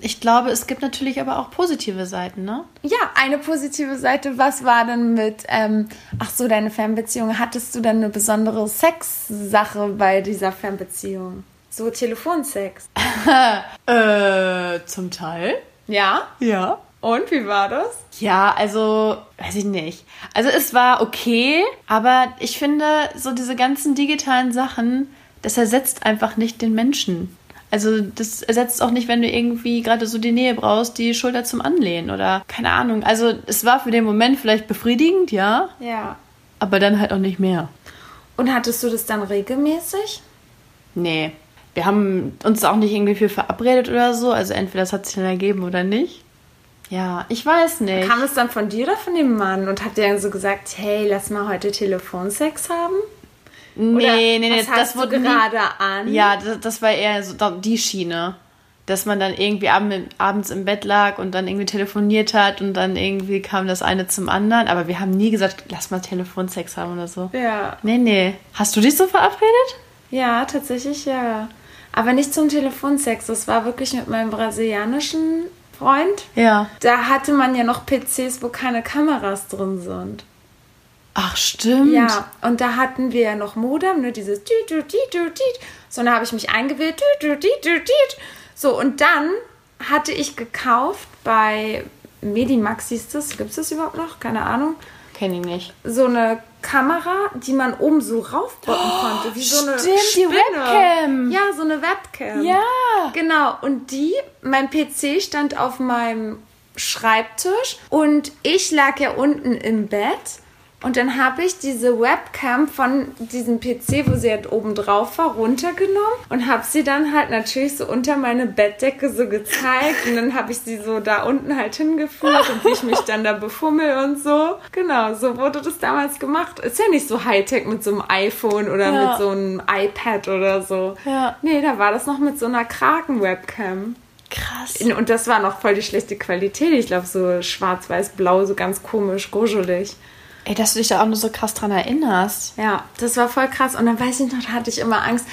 Speaker 3: ich glaube, es gibt natürlich aber auch positive Seiten, ne?
Speaker 4: Ja, eine positive Seite. Was war denn mit, ähm, ach so, deine Fernbeziehung? Hattest du dann eine besondere Sexsache bei dieser Fernbeziehung? So Telefonsex?
Speaker 3: äh, zum Teil.
Speaker 4: Ja?
Speaker 3: Ja.
Speaker 4: Und wie war das?
Speaker 3: Ja, also, weiß ich nicht. Also es war okay, aber ich finde, so diese ganzen digitalen Sachen, das ersetzt einfach nicht den Menschen. Also das ersetzt auch nicht, wenn du irgendwie gerade so die Nähe brauchst, die Schulter zum Anlehnen oder keine Ahnung. Also es war für den Moment vielleicht befriedigend, ja.
Speaker 4: Ja.
Speaker 3: Aber dann halt auch nicht mehr.
Speaker 4: Und hattest du das dann regelmäßig?
Speaker 3: Nee. Wir haben uns auch nicht irgendwie für verabredet oder so. Also entweder das hat sich dann ergeben oder nicht. Ja, ich weiß nicht.
Speaker 4: Kam es dann von dir oder von dem Mann und hat der dann so gesagt, hey, lass mal heute Telefonsex haben?
Speaker 3: Nee, nee, nee,
Speaker 4: das wurde gerade an.
Speaker 3: Ja, das, das, war eher so die Schiene. Dass man dann irgendwie abends im Bett lag und dann irgendwie telefoniert hat und dann irgendwie kam das eine zum anderen. Aber wir haben nie gesagt, lass mal Telefonsex haben oder so.
Speaker 4: Ja.
Speaker 3: Nee, nee. Hast du dich so verabredet?
Speaker 4: Ja, tatsächlich ja. Aber nicht zum Telefonsex. Das war wirklich mit meinem brasilianischen Freund.
Speaker 3: Ja.
Speaker 4: Da hatte man ja noch PCs, wo keine Kameras drin sind.
Speaker 3: Ach, stimmt.
Speaker 4: Ja, und da hatten wir ja noch Modem, ne, dieses So, und da habe ich mich eingewählt. So, und dann hatte ich gekauft bei Medimax hieß das, gibt es das überhaupt noch? Keine Ahnung.
Speaker 3: Kenne ich nicht.
Speaker 4: So eine Kamera, die man oben so raufdrücken konnte. Wie so eine
Speaker 3: stimmt, die
Speaker 4: Spinne.
Speaker 3: Webcam.
Speaker 4: Ja, so eine Webcam.
Speaker 3: Ja.
Speaker 4: Genau. Und die, mein PC stand auf meinem Schreibtisch und ich lag ja unten im Bett. Und dann habe ich diese Webcam von diesem PC, wo sie halt oben drauf war, runtergenommen und habe sie dann halt natürlich so unter meine Bettdecke so gezeigt. Und dann habe ich sie so da unten halt hingeführt und wie ich mich dann da befummel und so. Genau, so wurde das damals gemacht. Ist ja nicht so Hightech mit so einem iPhone oder
Speaker 3: Ja.
Speaker 4: mit so einem iPad oder so.
Speaker 3: Ja.
Speaker 4: Nee, da war das noch mit so einer Kraken-Webcam.
Speaker 3: Krass.
Speaker 4: Und das war noch voll die schlechte Qualität. Ich glaube, so schwarz-weiß-blau, so ganz komisch, gruschelig.
Speaker 3: Ey, dass du dich da auch nur so krass dran erinnerst.
Speaker 4: Ja, das war voll krass. Und dann weiß ich noch, da hatte ich immer Angst,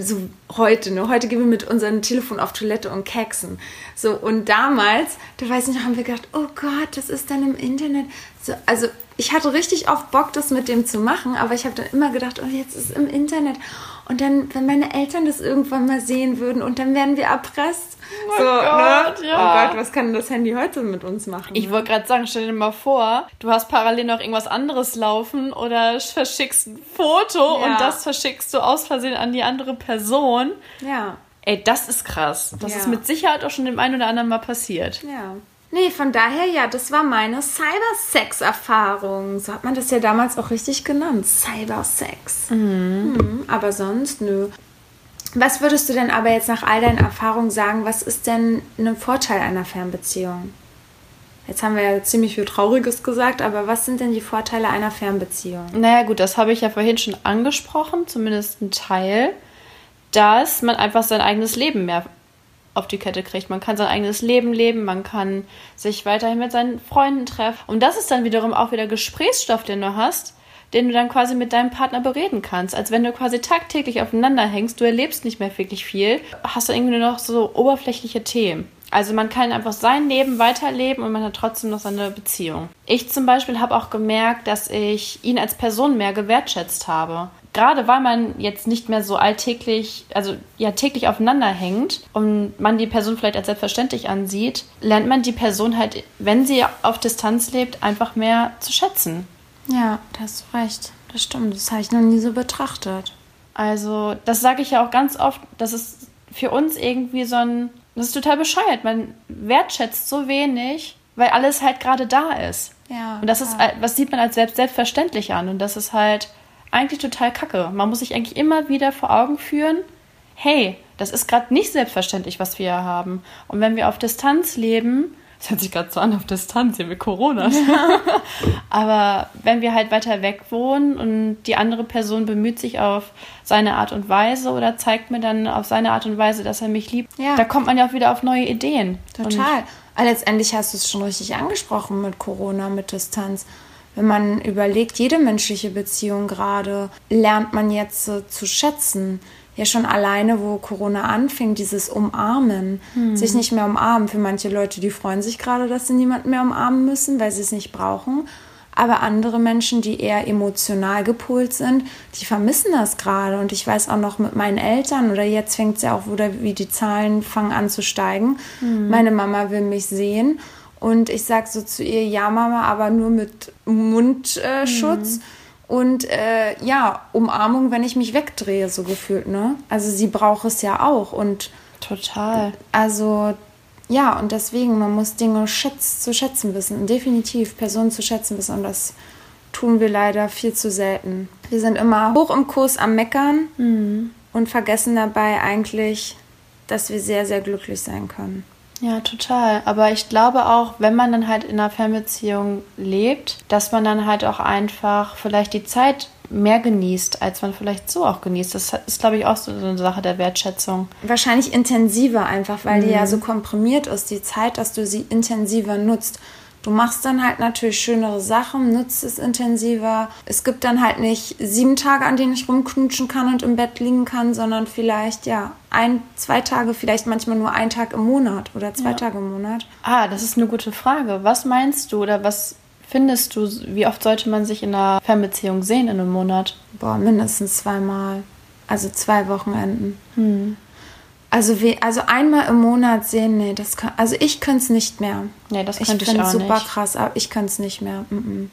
Speaker 4: so heute, ne? Heute gehen wir mit unserem Telefon auf Toilette und keksen. So, und damals, da weiß ich noch, haben wir gedacht, oh Gott, das ist dann im Internet. So, also, ich hatte richtig oft Bock, das mit dem zu machen, aber ich habe dann immer gedacht, oh, jetzt ist es im Internet. Und dann, wenn meine Eltern das irgendwann mal sehen würden und dann werden wir erpresst. so,
Speaker 3: Gott,
Speaker 4: ne?
Speaker 3: ja.
Speaker 4: Oh Gott, was kann das Handy heute mit uns machen?
Speaker 3: Ich wollte gerade sagen, stell dir mal vor, du hast parallel noch irgendwas anderes laufen oder verschickst ein Foto
Speaker 4: Ja.
Speaker 3: und das verschickst du aus Versehen an die andere Person.
Speaker 4: ja.
Speaker 3: Ey, das ist krass. Das
Speaker 4: Ja.
Speaker 3: ist mit Sicherheit auch schon dem einen oder anderen mal passiert.
Speaker 4: Ja. Nee, von daher, ja, das war meine Cybersex-Erfahrung. So hat man das ja damals auch richtig genannt. Cybersex. Mhm. Aber sonst, nö. Was würdest du denn aber jetzt nach all deinen Erfahrungen sagen, was ist denn ein Vorteil einer Fernbeziehung? Jetzt haben wir ja ziemlich viel Trauriges gesagt, aber was sind denn die Vorteile einer Fernbeziehung?
Speaker 3: Naja, gut, das habe ich ja vorhin schon angesprochen, zumindest ein Teil, dass man einfach sein eigenes Leben mehr auf die Kette kriegt. Man kann sein eigenes Leben leben, man kann sich weiterhin mit seinen Freunden treffen. Und das ist dann wiederum auch wieder Gesprächsstoff, den du hast, den du dann quasi mit deinem Partner bereden kannst. Als wenn du quasi tagtäglich aufeinander hängst, du erlebst nicht mehr wirklich viel, hast du irgendwie nur noch so oberflächliche Themen. Also man kann einfach sein Leben weiterleben und man hat trotzdem noch seine Beziehung. Ich zum Beispiel habe auch gemerkt, dass ich ihn als Person mehr gewertschätzt habe. Gerade weil man jetzt nicht mehr so alltäglich, also ja täglich aufeinander hängt und man die Person vielleicht als selbstverständlich ansieht, lernt man die Person halt, wenn sie auf Distanz lebt, einfach mehr zu schätzen.
Speaker 4: Ja, da hast du recht. Das stimmt. Das habe ich noch nie so betrachtet.
Speaker 3: Also, das sage ich ja auch ganz oft, das ist für uns irgendwie so ein, das ist total bescheuert. Man wertschätzt so wenig, weil alles halt gerade da ist.
Speaker 4: Ja,
Speaker 3: Und das ist,
Speaker 4: klar.
Speaker 3: was sieht man als selbst selbstverständlich an. Und das ist halt eigentlich total kacke. Man muss sich eigentlich immer wieder vor Augen führen, hey, das ist gerade nicht selbstverständlich, was wir haben. Und wenn wir auf Distanz leben, das hört sich gerade so an auf Distanz hier mit Corona. Aber wenn wir halt weiter weg wohnen und die andere Person bemüht sich auf seine Art und Weise oder zeigt mir dann auf seine Art und Weise, dass er mich liebt,
Speaker 4: Ja.
Speaker 3: da kommt man ja auch wieder auf neue Ideen. Und
Speaker 4: Total. Aber letztendlich hast du es schon richtig angesprochen mit Corona, mit Distanz. Wenn man überlegt, jede menschliche Beziehung gerade lernt man jetzt äh, zu schätzen. Ja, schon alleine, wo Corona anfing, dieses Umarmen, sich nicht mehr umarmen. Für manche Leute, die freuen sich gerade, dass sie niemanden mehr umarmen müssen, weil sie es nicht brauchen. Aber andere Menschen, die eher emotional gepolt sind, die vermissen das gerade. Und ich weiß auch noch mit meinen Eltern, oder jetzt fängt es ja auch wieder, wie die Zahlen fangen an zu steigen. Meine Mama will mich sehen. Und ich sag so zu ihr, ja Mama, aber nur mit Mundschutz. Schutz. Und äh, ja, Umarmung, wenn ich mich wegdrehe, so gefühlt, ne? Also sie braucht es ja auch. Und
Speaker 3: Total.
Speaker 4: also, ja, und deswegen, man muss Dinge schätz, zu schätzen wissen. Definitiv Personen zu schätzen wissen. Und das tun wir leider viel zu selten. Wir sind immer hoch im Kurs am Meckern und vergessen dabei eigentlich, dass wir sehr, sehr glücklich sein können.
Speaker 3: Ja, total. Aber ich glaube auch, wenn man dann halt in einer Fernbeziehung lebt, dass man dann halt auch einfach vielleicht die Zeit mehr genießt, als man vielleicht so auch genießt. Das ist, glaube ich, auch so eine Sache der Wertschätzung.
Speaker 4: Wahrscheinlich intensiver einfach, weil die ja so komprimiert ist, die Zeit, dass du sie intensiver nutzt. Du machst dann halt natürlich schönere Sachen, nutzt es intensiver. Es gibt dann halt nicht sieben Tage, an denen ich rumknutschen kann und im Bett liegen kann, sondern vielleicht, ja, ein, zwei Tage, vielleicht manchmal nur ein Tag im Monat oder zwei Tage im Monat.
Speaker 3: Ah, das ist eine gute Frage. Was meinst du oder was findest du, wie oft sollte man sich in einer Fernbeziehung sehen in einem Monat?
Speaker 4: Boah, mindestens zweimal. Also zwei Wochenenden. Also, we also einmal im Monat sehen, nee, das kann, also ich könnte es nicht mehr.
Speaker 3: Nee, das
Speaker 4: ich
Speaker 3: könnte ich
Speaker 4: finde
Speaker 3: auch
Speaker 4: es super
Speaker 3: nicht.
Speaker 4: krass, aber ich könnte es nicht mehr. Mm -mm.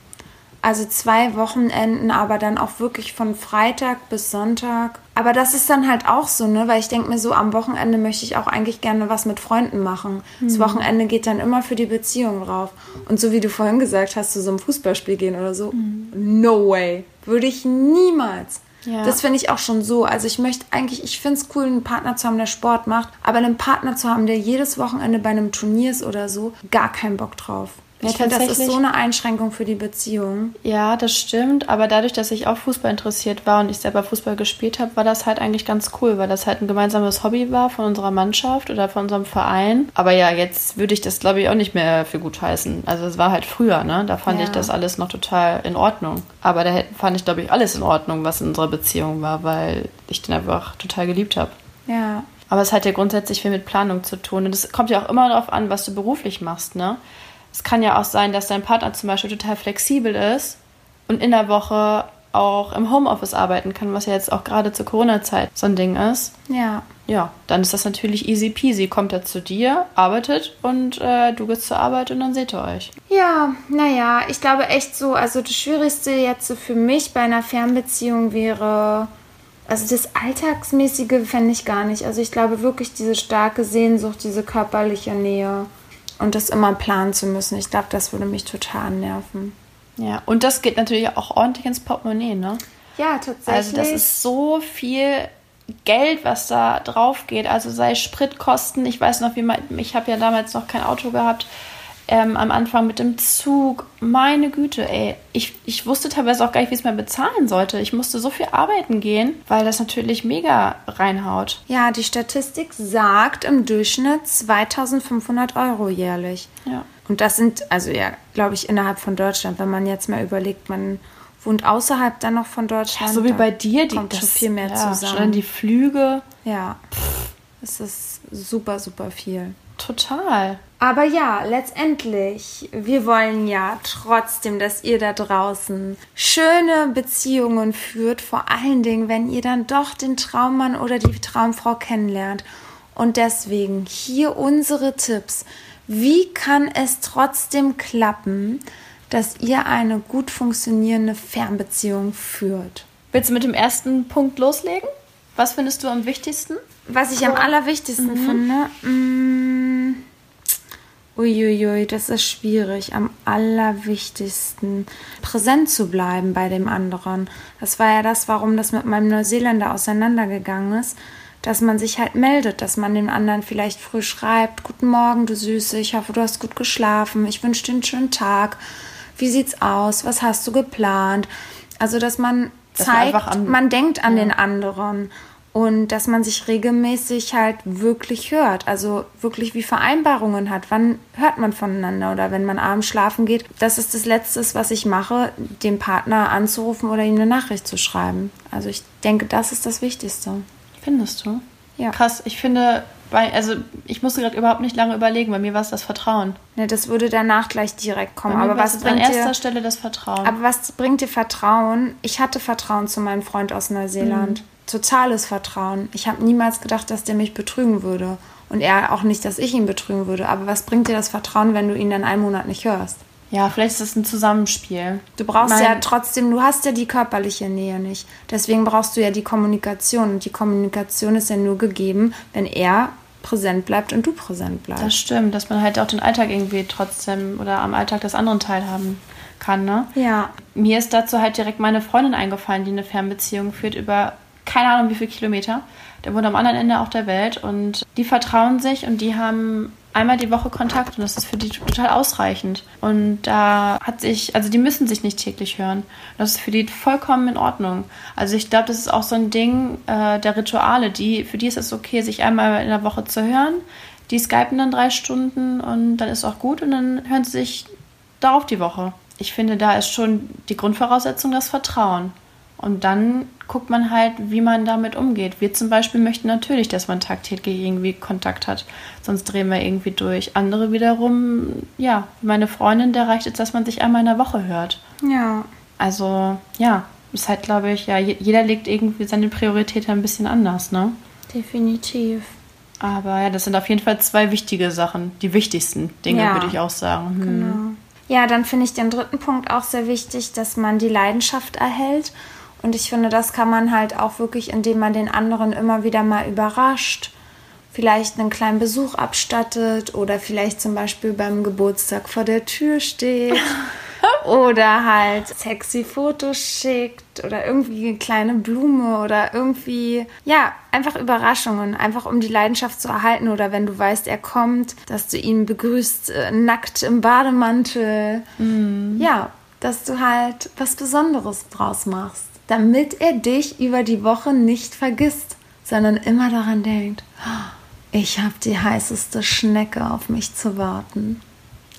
Speaker 4: Also zwei Wochenenden, aber dann auch wirklich von Freitag bis Sonntag. Aber das ist dann halt auch so, ne? Weil ich denke mir so, am Wochenende möchte ich auch eigentlich gerne was mit Freunden machen. Das Wochenende geht dann immer für die Beziehung drauf. Und so wie du vorhin gesagt hast, zu so einem Fußballspiel gehen oder so, no way. Würde ich niemals.
Speaker 3: Ja.
Speaker 4: Das finde ich auch schon so. Also ich möchte eigentlich, ich finde es cool, einen Partner zu haben, der Sport macht, aber einen Partner zu haben, der jedes Wochenende bei einem Turnier ist oder so, gar keinen Bock drauf.
Speaker 3: Ja,
Speaker 4: ich finde, das ist so eine Einschränkung für die Beziehung.
Speaker 3: Ja, das stimmt, aber dadurch, dass ich auch Fußball interessiert war und ich selber Fußball gespielt habe, war das halt eigentlich ganz cool, weil das halt ein gemeinsames Hobby war von unserer Mannschaft oder von unserem Verein. Aber ja, jetzt würde ich das, glaube ich, auch nicht mehr für gut heißen. Also es war halt früher, ne? Da fand
Speaker 4: Ja.
Speaker 3: ich das alles noch total in Ordnung. Aber da fand ich, glaube ich, alles in Ordnung, was in unserer Beziehung war, weil ich den einfach total geliebt habe.
Speaker 4: Ja.
Speaker 3: Aber es hat ja grundsätzlich viel mit Planung zu tun. Und es kommt ja auch immer darauf an, was du beruflich machst, ne? Es kann ja auch sein, dass dein Partner zum Beispiel total flexibel ist und in der Woche auch im Homeoffice arbeiten kann, was ja jetzt auch gerade zur Corona-Zeit so ein Ding ist.
Speaker 4: Ja.
Speaker 3: Ja, dann ist das natürlich easy peasy. Kommt er zu dir, arbeitet und äh, du gehst zur Arbeit und dann seht ihr euch.
Speaker 4: Ja, naja, ich glaube echt so, also das Schwierigste jetzt so für mich bei einer Fernbeziehung wäre, also das Alltagsmäßige fände ich gar nicht. Also ich glaube wirklich diese starke Sehnsucht, diese körperliche Nähe und das immer planen zu müssen. Ich glaube, das würde mich total nerven.
Speaker 3: Ja, und das geht natürlich auch ordentlich ins Portemonnaie, ne?
Speaker 4: Ja, tatsächlich.
Speaker 3: Also das ist so viel Geld, was da drauf geht. Also sei Spritkosten. Ich weiß noch, wie man, ich habe ja damals noch kein Auto gehabt. Ähm, am Anfang mit dem Zug. Meine Güte, ey. Ich, ich wusste teilweise auch gar nicht, wie ich es mehr bezahlen sollte. Ich musste so viel arbeiten gehen, weil das natürlich mega reinhaut.
Speaker 4: ja, die Statistik sagt im Durchschnitt 2500 Euro jährlich.
Speaker 3: Ja.
Speaker 4: Und das sind, also ja, glaube ich, innerhalb von Deutschland. Wenn man jetzt mal überlegt, man wohnt außerhalb dann noch von Deutschland.
Speaker 3: so wie bei dir, die
Speaker 4: kommt schon viel mehr
Speaker 3: ja,
Speaker 4: zusammen.
Speaker 3: Schon die Flüge.
Speaker 4: Ja, es ist super, super viel.
Speaker 3: Total.
Speaker 4: Aber ja, letztendlich, wir wollen ja trotzdem, dass ihr da draußen schöne Beziehungen führt, vor allen Dingen, wenn ihr dann doch den Traummann oder die Traumfrau kennenlernt. Und deswegen hier unsere Tipps. Wie kann es trotzdem klappen, dass ihr eine gut funktionierende Fernbeziehung führt?
Speaker 3: Willst du mit dem ersten Punkt loslegen? Was findest du am wichtigsten?
Speaker 4: Was ich am allerwichtigsten finde, mm, uiuiui, das ist schwierig. Am allerwichtigsten präsent zu bleiben bei dem anderen. Das war ja das, warum das mit meinem Neuseeländer auseinandergegangen ist. Dass man sich halt meldet, dass man dem anderen vielleicht früh schreibt, guten Morgen, du Süße, ich hoffe, du hast gut geschlafen, ich wünsche dir einen schönen Tag. Wie sieht's aus? Was hast du geplant? Also, dass man
Speaker 3: man
Speaker 4: zeigt, man denkt an den anderen und dass man sich regelmäßig halt wirklich hört, also wirklich wie Vereinbarungen hat. Wann hört man voneinander oder wenn man abends schlafen geht? Das ist das Letzte, was ich mache, den Partner anzurufen oder ihm eine Nachricht zu schreiben. Also ich denke, das ist das Wichtigste.
Speaker 3: Findest du?
Speaker 4: Ja.
Speaker 3: Krass, ich finde, bei, also ich musste gerade überhaupt nicht lange überlegen, bei mir war es das Vertrauen.
Speaker 4: Ne, das würde danach gleich direkt kommen. Aber was
Speaker 3: es an
Speaker 4: bringt
Speaker 3: erster
Speaker 4: dir?
Speaker 3: Stelle das Vertrauen.
Speaker 4: Aber was bringt dir Vertrauen? Ich hatte Vertrauen zu meinem Freund aus Neuseeland.
Speaker 3: Mhm.
Speaker 4: Totales Vertrauen. Ich habe niemals gedacht, dass der mich betrügen würde. Und er auch nicht, dass ich ihn betrügen würde. Aber was bringt dir das Vertrauen, wenn du ihn dann einen Monat nicht hörst?
Speaker 3: ja, vielleicht ist es ein Zusammenspiel.
Speaker 4: Du brauchst
Speaker 3: Mein-
Speaker 4: ja trotzdem, du hast ja die körperliche Nähe nicht. Deswegen brauchst du ja die Kommunikation. Und die Kommunikation ist ja nur gegeben, wenn er präsent bleibt und du präsent bleibst.
Speaker 3: Das stimmt, dass man halt auch den Alltag irgendwie trotzdem oder am Alltag des anderen teilhaben kann, ne?
Speaker 4: ja.
Speaker 3: Mir ist dazu halt direkt meine Freundin eingefallen, die eine Fernbeziehung führt über keine Ahnung wie viele Kilometer. Der wohnt am anderen Ende auch der Welt und die vertrauen sich und die haben einmal die Woche Kontakt und das ist für die total ausreichend. Und da hat sich, also die müssen sich nicht täglich hören. Das ist für die vollkommen in Ordnung. Also ich glaube, das ist auch so ein Ding äh, der Rituale. Die, für die ist es okay, sich einmal in der Woche zu hören. Die skypen dann drei Stunden und dann ist auch gut und dann hören sie sich darauf die Woche. Ich finde, da ist schon die Grundvoraussetzung das Vertrauen. Und dann guckt man halt, wie man damit umgeht. Wir zum Beispiel möchten natürlich, dass man tagtäglich irgendwie Kontakt hat. Sonst drehen wir irgendwie durch. Andere wiederum, ja, meine Freundin, der reicht es, dass man sich einmal in der Woche hört.
Speaker 4: Ja.
Speaker 3: Also, ja, ist halt, glaube ich, ja, je- jeder legt irgendwie seine Priorität ein bisschen anders, ne?
Speaker 4: Definitiv.
Speaker 3: Aber ja, das sind auf jeden Fall zwei wichtige Sachen. Die wichtigsten Dinge,
Speaker 4: Ja.
Speaker 3: würde ich auch sagen. Hm.
Speaker 4: Genau. Ja, dann finde ich den dritten Punkt auch sehr wichtig, dass man die Leidenschaft erhält. Und ich finde, das kann man halt auch wirklich, indem man den anderen immer wieder mal überrascht, vielleicht einen kleinen Besuch abstattet oder vielleicht zum Beispiel beim Geburtstag vor der Tür steht oder halt sexy Fotos schickt oder irgendwie eine kleine Blume oder irgendwie, ja, einfach Überraschungen, einfach um die Leidenschaft zu erhalten oder wenn du weißt, er kommt, dass du ihn begrüßt, äh, nackt im Bademantel. Mm. Ja, dass du halt was Besonderes draus machst, damit er dich über die Woche nicht vergisst, sondern immer daran denkt, ich habe die heißeste Schnecke auf mich zu warten.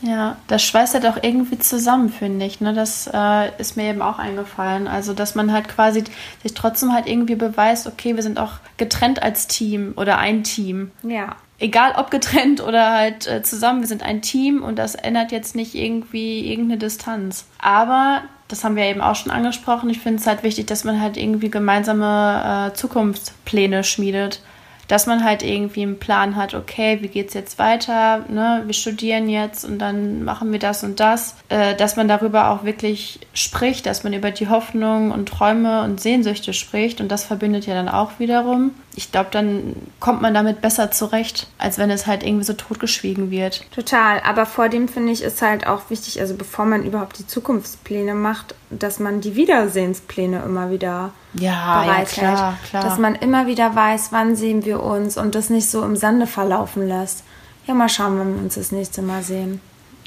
Speaker 3: Ja, das schweißt halt auch irgendwie zusammen, finde ich. Ne? Das äh, ist mir eben auch eingefallen. Also, dass man halt quasi sich trotzdem halt irgendwie beweist, okay, wir sind auch getrennt als Team oder ein Team.
Speaker 4: Ja.
Speaker 3: Egal ob getrennt oder halt äh, zusammen, wir sind ein Team und das ändert jetzt nicht irgendwie irgendeine Distanz. Aber, das haben wir eben auch schon angesprochen, ich finde es halt wichtig, dass man halt irgendwie gemeinsame äh, Zukunftspläne schmiedet dass man halt irgendwie einen Plan hat, okay, wie geht es jetzt weiter, ne? wir studieren jetzt und dann machen wir das und das, äh, dass man darüber auch wirklich spricht, dass man über die Hoffnungen und Träume und Sehnsüchte spricht und das verbindet ja dann auch wiederum. Ich glaube, dann kommt man damit besser zurecht, als wenn es halt irgendwie so totgeschwiegen wird.
Speaker 4: Total, aber vor dem finde ich ist halt auch wichtig, also bevor man überhaupt die Zukunftspläne macht, dass man die Wiedersehenspläne immer wieder
Speaker 3: ja, bereithält. Ja, klar, klar.
Speaker 4: Dass man immer wieder weiß, wann sehen wir uns und das nicht so im Sande verlaufen lässt. Ja, mal schauen, wenn wir uns das nächste Mal sehen.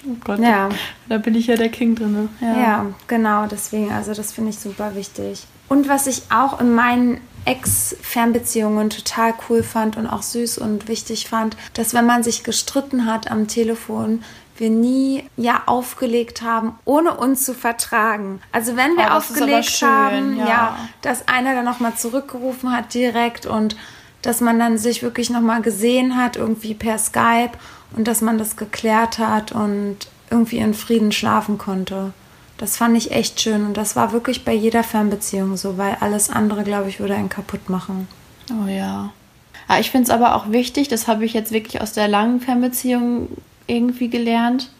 Speaker 3: Oh Gott, ja. da bin ich ja der King drin.
Speaker 4: Ja. ja, genau, deswegen, also das finde ich super wichtig. Und was ich auch in meinen Ex-Fernbeziehungen total cool fand und auch süß und wichtig fand, dass wenn man sich gestritten hat am Telefon, wir nie ja aufgelegt haben, ohne uns zu vertragen. Also wenn wir oh, aufgelegt schön, haben, ja. ja, dass einer dann nochmal zurückgerufen hat direkt und dass man dann sich wirklich nochmal gesehen hat, irgendwie per Skype und dass man das geklärt hat und irgendwie in Frieden schlafen konnte. Das fand ich echt schön und das war wirklich bei jeder Fernbeziehung so, weil alles andere, glaube ich, würde einen kaputt machen.
Speaker 3: Oh ja. ja ich finde es aber auch wichtig, das habe ich jetzt wirklich aus der langen Fernbeziehung irgendwie gelernt,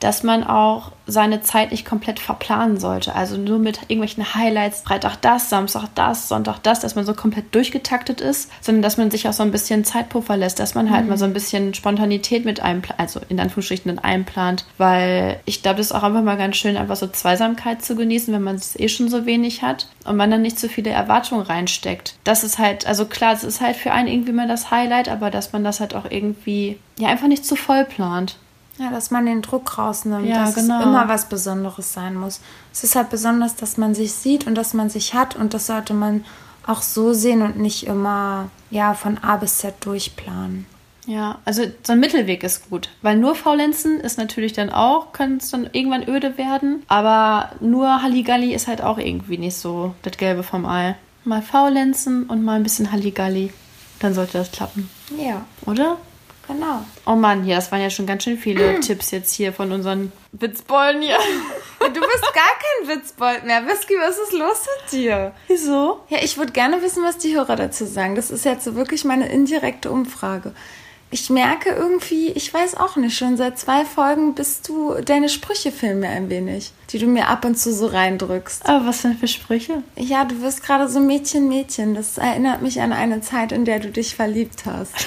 Speaker 3: dass man auch seine Zeit nicht komplett verplanen sollte. Also nur mit irgendwelchen Highlights, Freitag das, Samstag das, Sonntag das, dass man so komplett durchgetaktet ist, sondern dass man sich auch so ein bisschen Zeitpuffer lässt, dass man halt mhm. mal so ein bisschen Spontanität mit einem, also in Anführungsstrichen einplant, weil ich glaube, das ist auch einfach mal ganz schön, einfach so Zweisamkeit zu genießen, wenn man es eh schon so wenig hat und man dann nicht so viele Erwartungen reinsteckt. Das ist halt, also klar, es ist halt für einen irgendwie mal das Highlight, aber dass man das halt auch irgendwie, ja, einfach nicht zu voll plant.
Speaker 4: Ja, dass man den Druck rausnimmt,
Speaker 3: ja,
Speaker 4: dass
Speaker 3: genau.
Speaker 4: es immer was Besonderes sein muss. Es ist halt besonders, dass man sich sieht und dass man sich hat und das sollte man auch so sehen und nicht immer ja von A bis Z durchplanen.
Speaker 3: Ja, also so ein Mittelweg ist gut, weil nur Faulenzen ist natürlich dann auch, kann es dann irgendwann öde werden, aber nur Halligalli ist halt auch irgendwie nicht so das Gelbe vom Ei. Mal Faulenzen und mal ein bisschen Halligalli, dann sollte das klappen.
Speaker 4: Ja.
Speaker 3: Oder?
Speaker 4: Genau.
Speaker 3: Oh Mann, hier, das waren ja schon ganz schön viele mm. Tipps jetzt hier von unseren Witzbollen hier.
Speaker 4: Du bist gar kein Witzbold mehr. Whisky, was ist los mit dir?
Speaker 3: Wieso?
Speaker 4: Ja, ich würde gerne wissen, was die Hörer dazu sagen. Das ist jetzt so wirklich meine indirekte Umfrage. Ich merke irgendwie, ich weiß auch nicht, schon seit zwei Folgen bist du, deine Sprüche filmen mir ein wenig, die du mir ab und zu so reindrückst.
Speaker 3: Aber was denn für Sprüche?
Speaker 4: Ja, du wirst gerade so Mädchen, Mädchen. Das erinnert mich an eine Zeit, in der du dich verliebt hast.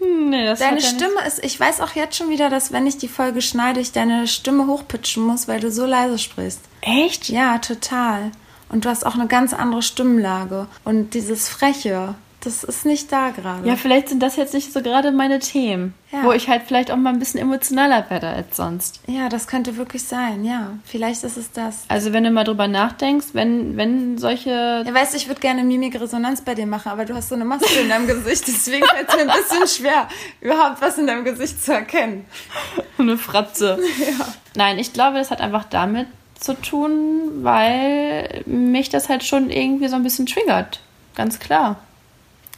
Speaker 3: Nee, das
Speaker 4: deine Stimme nicht... ist, ich weiß auch jetzt schon wieder, dass wenn ich die Folge schneide, ich deine Stimme hochpitchen muss, weil du so leise sprichst.
Speaker 3: Echt?
Speaker 4: Ja, total. Und du hast auch eine ganz andere Stimmlage. Und dieses Freche, das ist nicht da gerade.
Speaker 3: Ja, vielleicht sind das jetzt nicht so gerade meine Themen, ja. wo ich halt vielleicht auch mal ein bisschen emotionaler werde als sonst.
Speaker 4: Ja, das könnte wirklich sein, ja. Vielleicht ist es das.
Speaker 3: Also wenn du mal drüber nachdenkst, wenn, wenn solche...
Speaker 4: Ja, weißt du, ich würde gerne Mimikresonanz bei dir machen, aber du hast so eine Maske in deinem Gesicht, deswegen fällt es mir ein bisschen schwer, überhaupt was in deinem Gesicht zu erkennen.
Speaker 3: eine Fratze.
Speaker 4: Ja.
Speaker 3: Nein, ich glaube, das hat einfach damit zu tun, weil mich das halt schon irgendwie so ein bisschen triggert. Ganz klar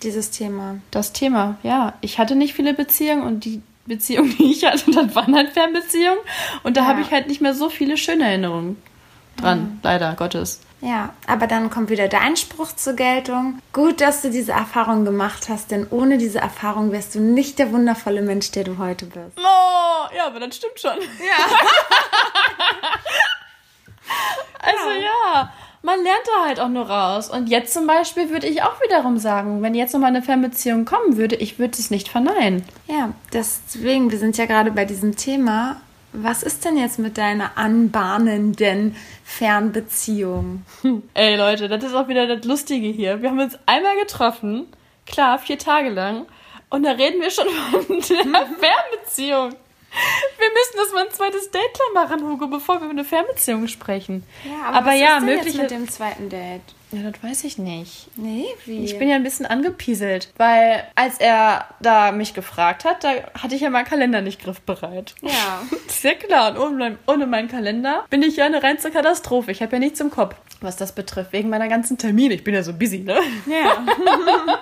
Speaker 4: dieses Thema.
Speaker 3: Das Thema, ja. Ich hatte nicht viele Beziehungen und die Beziehungen, die ich hatte, das waren halt Fernbeziehungen. Und da ja. habe ich halt nicht mehr so viele schöne Erinnerungen. dran, mhm. leider Gottes.
Speaker 4: Ja, aber dann kommt wieder dein Spruch zur Geltung. Gut, dass du diese Erfahrung gemacht hast, denn ohne diese Erfahrung wärst du nicht der wundervolle Mensch, der du heute bist.
Speaker 3: Oh, ja, aber das stimmt schon. Ja. also ja. ja man lernt da halt auch nur raus. Und jetzt zum Beispiel würde ich auch wiederum sagen, wenn jetzt nochmal eine Fernbeziehung kommen würde, ich würde es nicht verneinen.
Speaker 4: Ja, deswegen, wir sind ja gerade bei diesem Thema. Was ist denn jetzt mit deiner anbahnenden Fernbeziehung?
Speaker 3: Ey Leute, das ist auch wieder das Lustige hier. Wir haben uns einmal getroffen, klar, vier Tage lang, und da reden wir schon von der Fernbeziehung. Wir müssen das mal ein zweites Date machen, Hugo, bevor wir über eine Fernbeziehung sprechen.
Speaker 4: Ja, aber, aber was ja, ist denn mögliche... jetzt mit dem zweiten Date?
Speaker 3: Ja, das weiß ich nicht.
Speaker 4: Nee, wie?
Speaker 3: Ich bin ja ein bisschen angepieselt, weil als er da mich gefragt hat, da hatte ich ja meinen Kalender nicht griffbereit.
Speaker 4: Ja.
Speaker 3: Sehr klar. Und ohne, ohne meinen Kalender bin ich ja eine reinste Katastrophe. Ich habe ja nichts im Kopf, was das betrifft, wegen meiner ganzen Termine. Ich bin ja so busy, ne?
Speaker 4: Ja.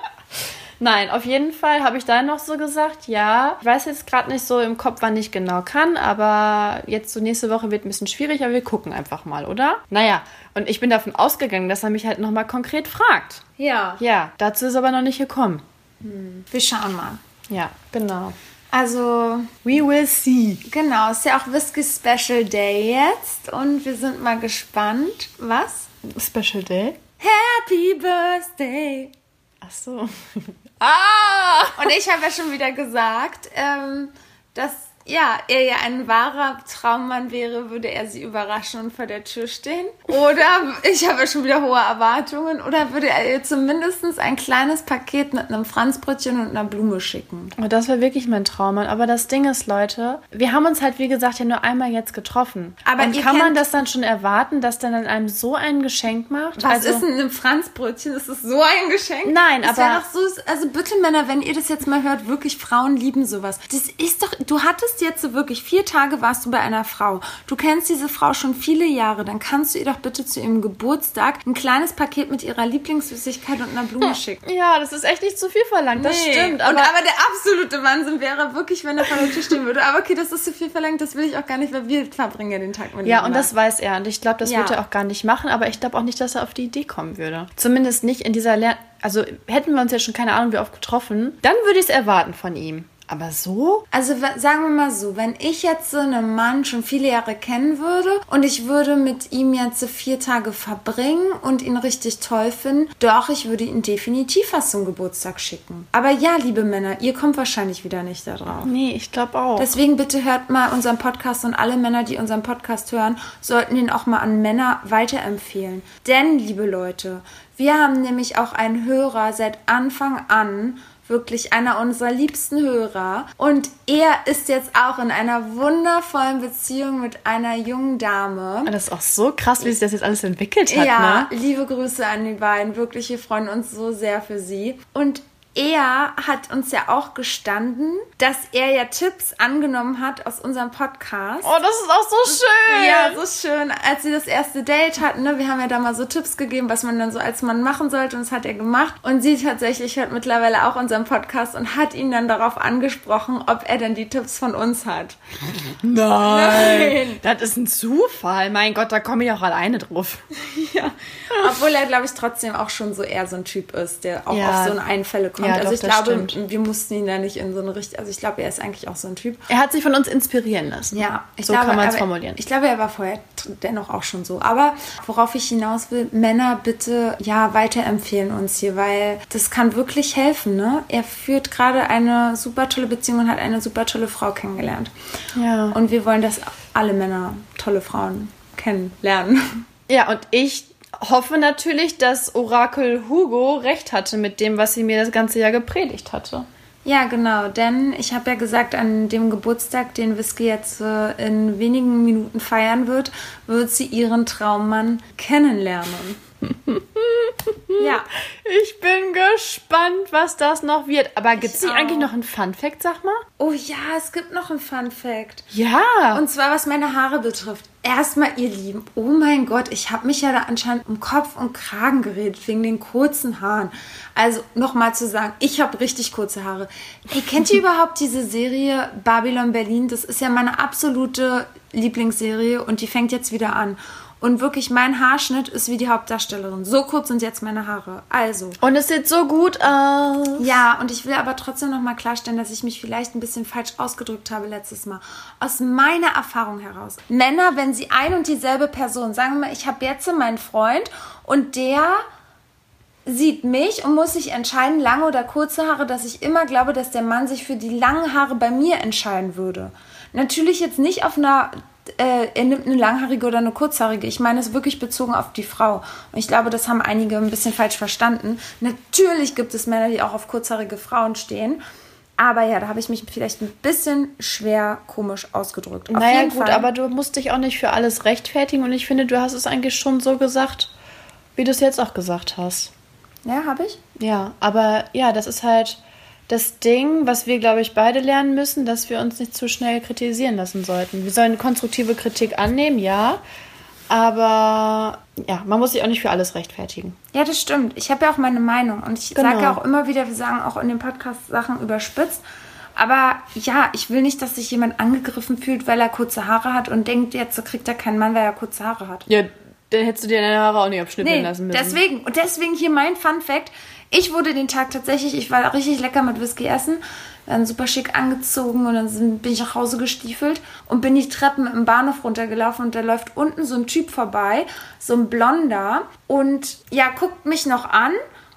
Speaker 3: Nein, auf jeden Fall habe ich da noch so gesagt, ja. Ich weiß jetzt gerade nicht so im Kopf, wann ich genau kann, aber jetzt so nächste Woche wird ein bisschen schwierig, aber wir gucken einfach mal, oder? Naja, und ich bin davon ausgegangen, dass er mich halt nochmal konkret fragt.
Speaker 4: Ja.
Speaker 3: Ja, dazu ist aber noch nicht gekommen.
Speaker 4: Hm. Wir schauen mal.
Speaker 3: Ja, genau.
Speaker 4: Also,
Speaker 3: we will see.
Speaker 4: Genau, ist ja auch Whisky Special Day jetzt und wir sind mal gespannt. Was?
Speaker 3: Special Day?
Speaker 4: Happy Birthday!
Speaker 3: Ach so.
Speaker 4: Ah! Und ich habe ja schon wieder gesagt, ähm, dass ja, er ja ein wahrer Traummann wäre, würde er sie überraschen und vor der Tür stehen. Oder ich habe ja schon wieder hohe Erwartungen. Oder würde er ihr zumindest ein kleines Paket mit einem Franzbrötchen und einer Blume schicken.
Speaker 3: Oh, das wäre wirklich mein Traummann. Aber das Ding ist, Leute, wir haben uns halt, wie gesagt, ja nur einmal jetzt getroffen. Aber und kann man das dann schon erwarten, dass der dann einem so ein Geschenk macht?
Speaker 4: Was also, ist denn ein Franzbrötchen? Ist das so ein Geschenk?
Speaker 3: Nein, das aber...
Speaker 4: Doch so, also bitte Männer, wenn ihr das jetzt mal hört, wirklich Frauen lieben sowas. Das ist doch... Du hattest bist jetzt wirklich vier Tage warst du bei einer Frau. Du kennst diese Frau schon viele Jahre. Dann kannst du ihr doch bitte zu ihrem Geburtstag ein kleines Paket mit ihrer Lieblingssüßigkeit und einer Blume schicken.
Speaker 3: Ja, das ist echt nicht zu viel verlangt. Das nee. stimmt.
Speaker 4: Aber, und, aber der absolute Wahnsinn wäre wirklich, wenn er vor der Tür stehen würde. Aber okay, das ist zu viel verlangt. Das will ich auch gar nicht, weil wir verbringen ja den Tag
Speaker 3: mit Ja, und das weiß er. Und ich glaube, das ja. wird er auch gar nicht machen. Aber ich glaube auch nicht, dass er auf die Idee kommen würde. Zumindest nicht in dieser Lern also hätten wir uns ja schon keine Ahnung wie oft getroffen, dann würde ich es erwarten von ihm. Aber so?
Speaker 4: Also sagen wir mal so, wenn ich jetzt so einen Mann schon viele Jahre kennen würde und ich würde mit ihm jetzt vier Tage verbringen und ihn richtig toll finden, doch, ich würde ihn definitiv was zum Geburtstag schicken. Aber ja, liebe Männer, ihr kommt wahrscheinlich wieder nicht da drauf.
Speaker 3: Nee, ich glaube auch.
Speaker 4: Deswegen bitte hört mal unseren Podcast und alle Männer, die unseren Podcast hören, sollten ihn auch mal an Männer weiterempfehlen. Denn, liebe Leute, wir haben nämlich auch einen Hörer seit Anfang an wirklich einer unserer liebsten Hörer. Und er ist jetzt auch in einer wundervollen Beziehung mit einer jungen Dame.
Speaker 3: Das ist auch so krass, wie sich das jetzt alles entwickelt hat.
Speaker 4: Ja,
Speaker 3: ne?
Speaker 4: liebe Grüße an die beiden. Wirklich, wir freuen uns so sehr für sie. Und er hat uns ja auch gestanden, dass er ja Tipps angenommen hat aus unserem Podcast.
Speaker 3: Oh, das ist auch so schön.
Speaker 4: Ja, so schön. Als sie das erste Date hatten, ne, wir haben ja da mal so Tipps gegeben, was man dann so als Mann machen sollte und das hat er gemacht. Und sie tatsächlich hört mittlerweile auch unseren Podcast und hat ihn dann darauf angesprochen, ob er denn die Tipps von uns hat.
Speaker 3: Nein. Nein. Das ist ein Zufall. Mein Gott, da komme ich auch alleine drauf.
Speaker 4: ja. Obwohl er, glaube ich, trotzdem auch schon so eher so ein Typ ist, der auch ja. auf so eine Einfälle kommt kommt. Ja, also doch, ich glaube, stimmt. wir mussten ihn da nicht in so eine Richtung. Also ich glaube, er ist eigentlich auch so ein Typ.
Speaker 3: Er hat sich von uns inspirieren lassen.
Speaker 4: Ja,
Speaker 3: so glaube, kann man es formulieren.
Speaker 4: Ich glaube, er war vorher dennoch auch schon so. Aber worauf ich hinaus will, Männer bitte ja weiterempfehlen uns hier, weil das kann wirklich helfen. Ne? Er führt gerade eine super tolle Beziehung und hat eine super tolle Frau kennengelernt.
Speaker 3: Ja.
Speaker 4: Und wir wollen, dass alle Männer tolle Frauen kennenlernen.
Speaker 3: Ja, und ich hoffe natürlich, dass Orakel Hugo recht hatte mit dem, was sie mir das ganze Jahr gepredigt hatte.
Speaker 4: Ja, genau, denn ich habe ja gesagt, an dem Geburtstag, den Whisky jetzt äh, in wenigen Minuten feiern wird, wird sie ihren Traummann kennenlernen.
Speaker 3: ja. Ich bin gespannt, was das noch wird. Aber gibt es eigentlich noch einen Fun Fact, sag mal?
Speaker 4: Oh ja, es gibt noch einen Fun Fact.
Speaker 3: Ja.
Speaker 4: Und zwar, was meine Haare betrifft. Erstmal, ihr Lieben, oh mein Gott, ich habe mich ja da anscheinend um Kopf und Kragen geredet, wegen den kurzen Haaren. Also nochmal zu sagen, ich habe richtig kurze Haare. Hey, kennt ihr überhaupt diese Serie Babylon Berlin? Das ist ja meine absolute Lieblingsserie und die fängt jetzt wieder an. Und wirklich, mein Haarschnitt ist wie die Hauptdarstellerin. So kurz sind jetzt meine Haare. Also.
Speaker 3: Und es sieht so gut aus.
Speaker 4: Ja, und ich will aber trotzdem nochmal klarstellen, dass ich mich vielleicht ein bisschen falsch ausgedrückt habe letztes Mal. Aus meiner Erfahrung heraus. Männer, wenn sie ein und dieselbe Person, sagen wir mal, ich habe jetzt meinen Freund und der sieht mich und muss sich entscheiden, lange oder kurze Haare, dass ich immer glaube, dass der Mann sich für die langen Haare bei mir entscheiden würde. Natürlich jetzt nicht auf einer, äh, er nimmt eine langhaarige oder eine kurzhaarige. Ich meine es wirklich bezogen auf die Frau. Und ich glaube, das haben einige ein bisschen falsch verstanden. Natürlich gibt es Männer, die auch auf kurzhaarige Frauen stehen. Aber ja, da habe ich mich vielleicht ein bisschen schwer komisch ausgedrückt. Auf
Speaker 3: naja, gut,
Speaker 4: Fall.
Speaker 3: aber du musst dich auch nicht für alles rechtfertigen und ich finde, du hast es eigentlich schon so gesagt, wie du es jetzt auch gesagt hast.
Speaker 4: Ja, habe ich?
Speaker 3: Ja, aber ja, das ist halt das Ding, was wir, glaube ich, beide lernen müssen, dass wir uns nicht zu schnell kritisieren lassen sollten. Wir sollen konstruktive Kritik annehmen, ja, aber ja, man muss sich auch nicht für alles rechtfertigen.
Speaker 4: Ja, das stimmt. Ich habe ja auch meine Meinung. Und ich
Speaker 3: Genau.
Speaker 4: sage ja auch immer wieder, wir sagen auch in dem Podcast Sachen überspitzt. Aber ja, ich will nicht, dass sich jemand angegriffen fühlt, weil er kurze Haare hat und denkt, jetzt kriegt er keinen Mann, weil er kurze Haare hat.
Speaker 3: Ja, dann hättest du dir deine Haare auch nicht abschnippeln
Speaker 4: Nee,
Speaker 3: lassen müssen.
Speaker 4: deswegen. Und deswegen hier mein Fun Fact. Ich wurde den Tag tatsächlich, ich war richtig lecker mit Whisky essen, dann super schick angezogen und dann sind, bin ich nach Hause gestiefelt und bin die Treppen im Bahnhof runtergelaufen und da läuft unten so ein Typ vorbei, so ein Blonder und ja, guckt mich noch an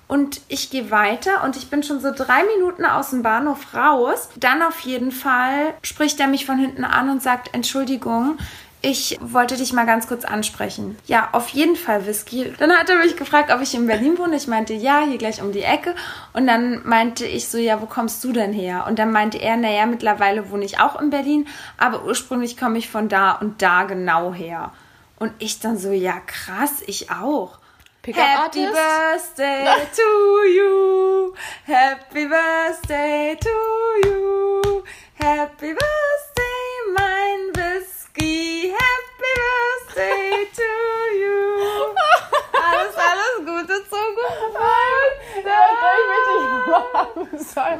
Speaker 4: und ich gehe weiter und ich bin schon so drei Minuten aus dem Bahnhof raus. Dann auf jeden Fall spricht er mich von hinten an und sagt, Entschuldigung, ich wollte dich mal ganz kurz ansprechen. Ja, auf jeden Fall Whisky. Dann hat er mich gefragt, ob ich in Berlin wohne. Ich meinte, ja, hier gleich um die Ecke. Und dann meinte ich so, ja, wo kommst du denn her? Und dann meinte er, naja, mittlerweile wohne ich auch in Berlin, aber ursprünglich komme ich von da und da genau her. Und ich dann so, ja, krass, ich auch.
Speaker 3: Pickup
Speaker 4: Happy
Speaker 3: Artist?
Speaker 4: birthday to you. Happy birthday to you. Happy birthday, mein Whisky. Happy birthday to you. Alles, alles Gute zum Geburtstag.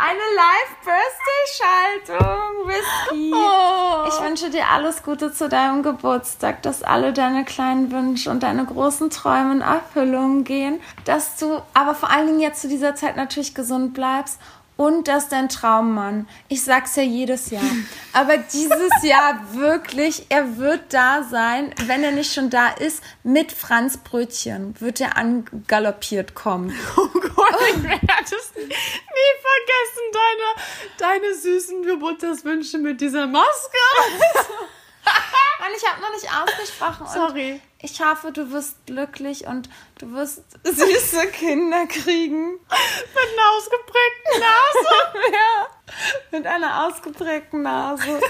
Speaker 4: Eine Live-Birthday-Schaltung, Whisky. Ich wünsche dir alles Gute zu deinem Geburtstag, dass alle deine kleinen Wünsche und deine großen Träume in Erfüllung gehen, dass du aber vor allen Dingen jetzt zu dieser Zeit natürlich gesund bleibst und dass dein Traummann, ich sag's ja jedes Jahr, aber dieses Jahr wirklich, er wird da sein, wenn er nicht schon da ist, mit Franz Brötchen wird er angaloppiert kommen.
Speaker 3: Oh Gott, ich werde es nie vergessen, deine, deine süßen Geburtstagswünsche mit dieser Maske.
Speaker 4: Mann, ich habe noch nicht ausgesprochen.
Speaker 3: Sorry.
Speaker 4: Ich hoffe, du wirst glücklich und du wirst süße Kinder kriegen.
Speaker 3: Mit einer ausgeprägten Nase.
Speaker 4: ja, mit einer ausgeprägten Nase.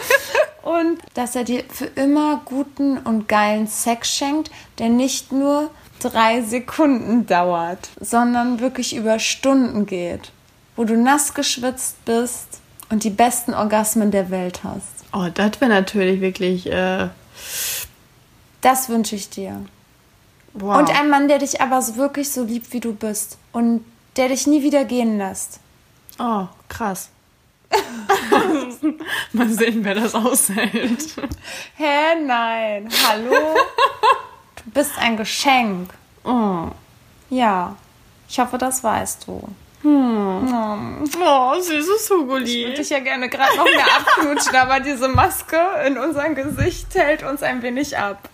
Speaker 4: Und dass er dir für immer guten und geilen Sex schenkt, der nicht nur drei Sekunden dauert, sondern wirklich über Stunden geht, wo du nass geschwitzt bist und die besten Orgasmen der Welt hast.
Speaker 3: Oh, das wäre natürlich wirklich. Äh,
Speaker 4: Das wünsche ich dir.
Speaker 3: wow.
Speaker 4: Und ein Mann, der dich aber so wirklich so liebt, wie du bist. Und der dich nie wieder gehen lässt.
Speaker 3: Oh, krass. Mal sehen, wer das aushält.
Speaker 4: Hä, nein. Hallo? Du bist ein Geschenk.
Speaker 3: Oh.
Speaker 4: Ja. Ich hoffe, das weißt du.
Speaker 3: Oh, süßes
Speaker 4: Ich
Speaker 3: Hugoli.
Speaker 4: würde dich ja gerne gerade noch mehr abknutschen, aber diese Maske in unserem Gesicht hält uns ein wenig ab.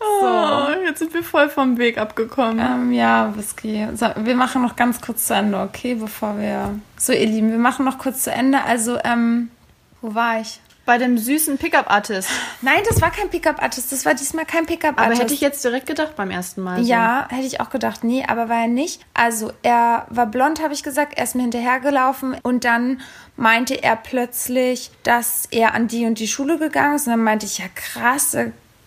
Speaker 3: Oh, jetzt sind wir voll vom Weg abgekommen.
Speaker 4: Ähm, ja, Whisky. So, wir machen noch ganz kurz zu Ende, okay? Bevor wir. So, ihr Lieben, wir machen noch kurz zu Ende. Also, ähm, wo war ich?
Speaker 3: Bei dem süßen Pickup-Artist.
Speaker 4: Nein, das war kein Pickup-Artist. Das war diesmal kein
Speaker 3: Aber
Speaker 4: Pickup-Artist.
Speaker 3: hätte ich jetzt direkt gedacht beim ersten Mal. So.
Speaker 4: Ja, hätte ich auch gedacht. Nee, aber war er nicht. Also, er war blond, habe ich gesagt. Er ist mir hinterhergelaufen. Und dann meinte er plötzlich, dass er an die und die Schule gegangen ist. Und dann meinte ich, ja krass,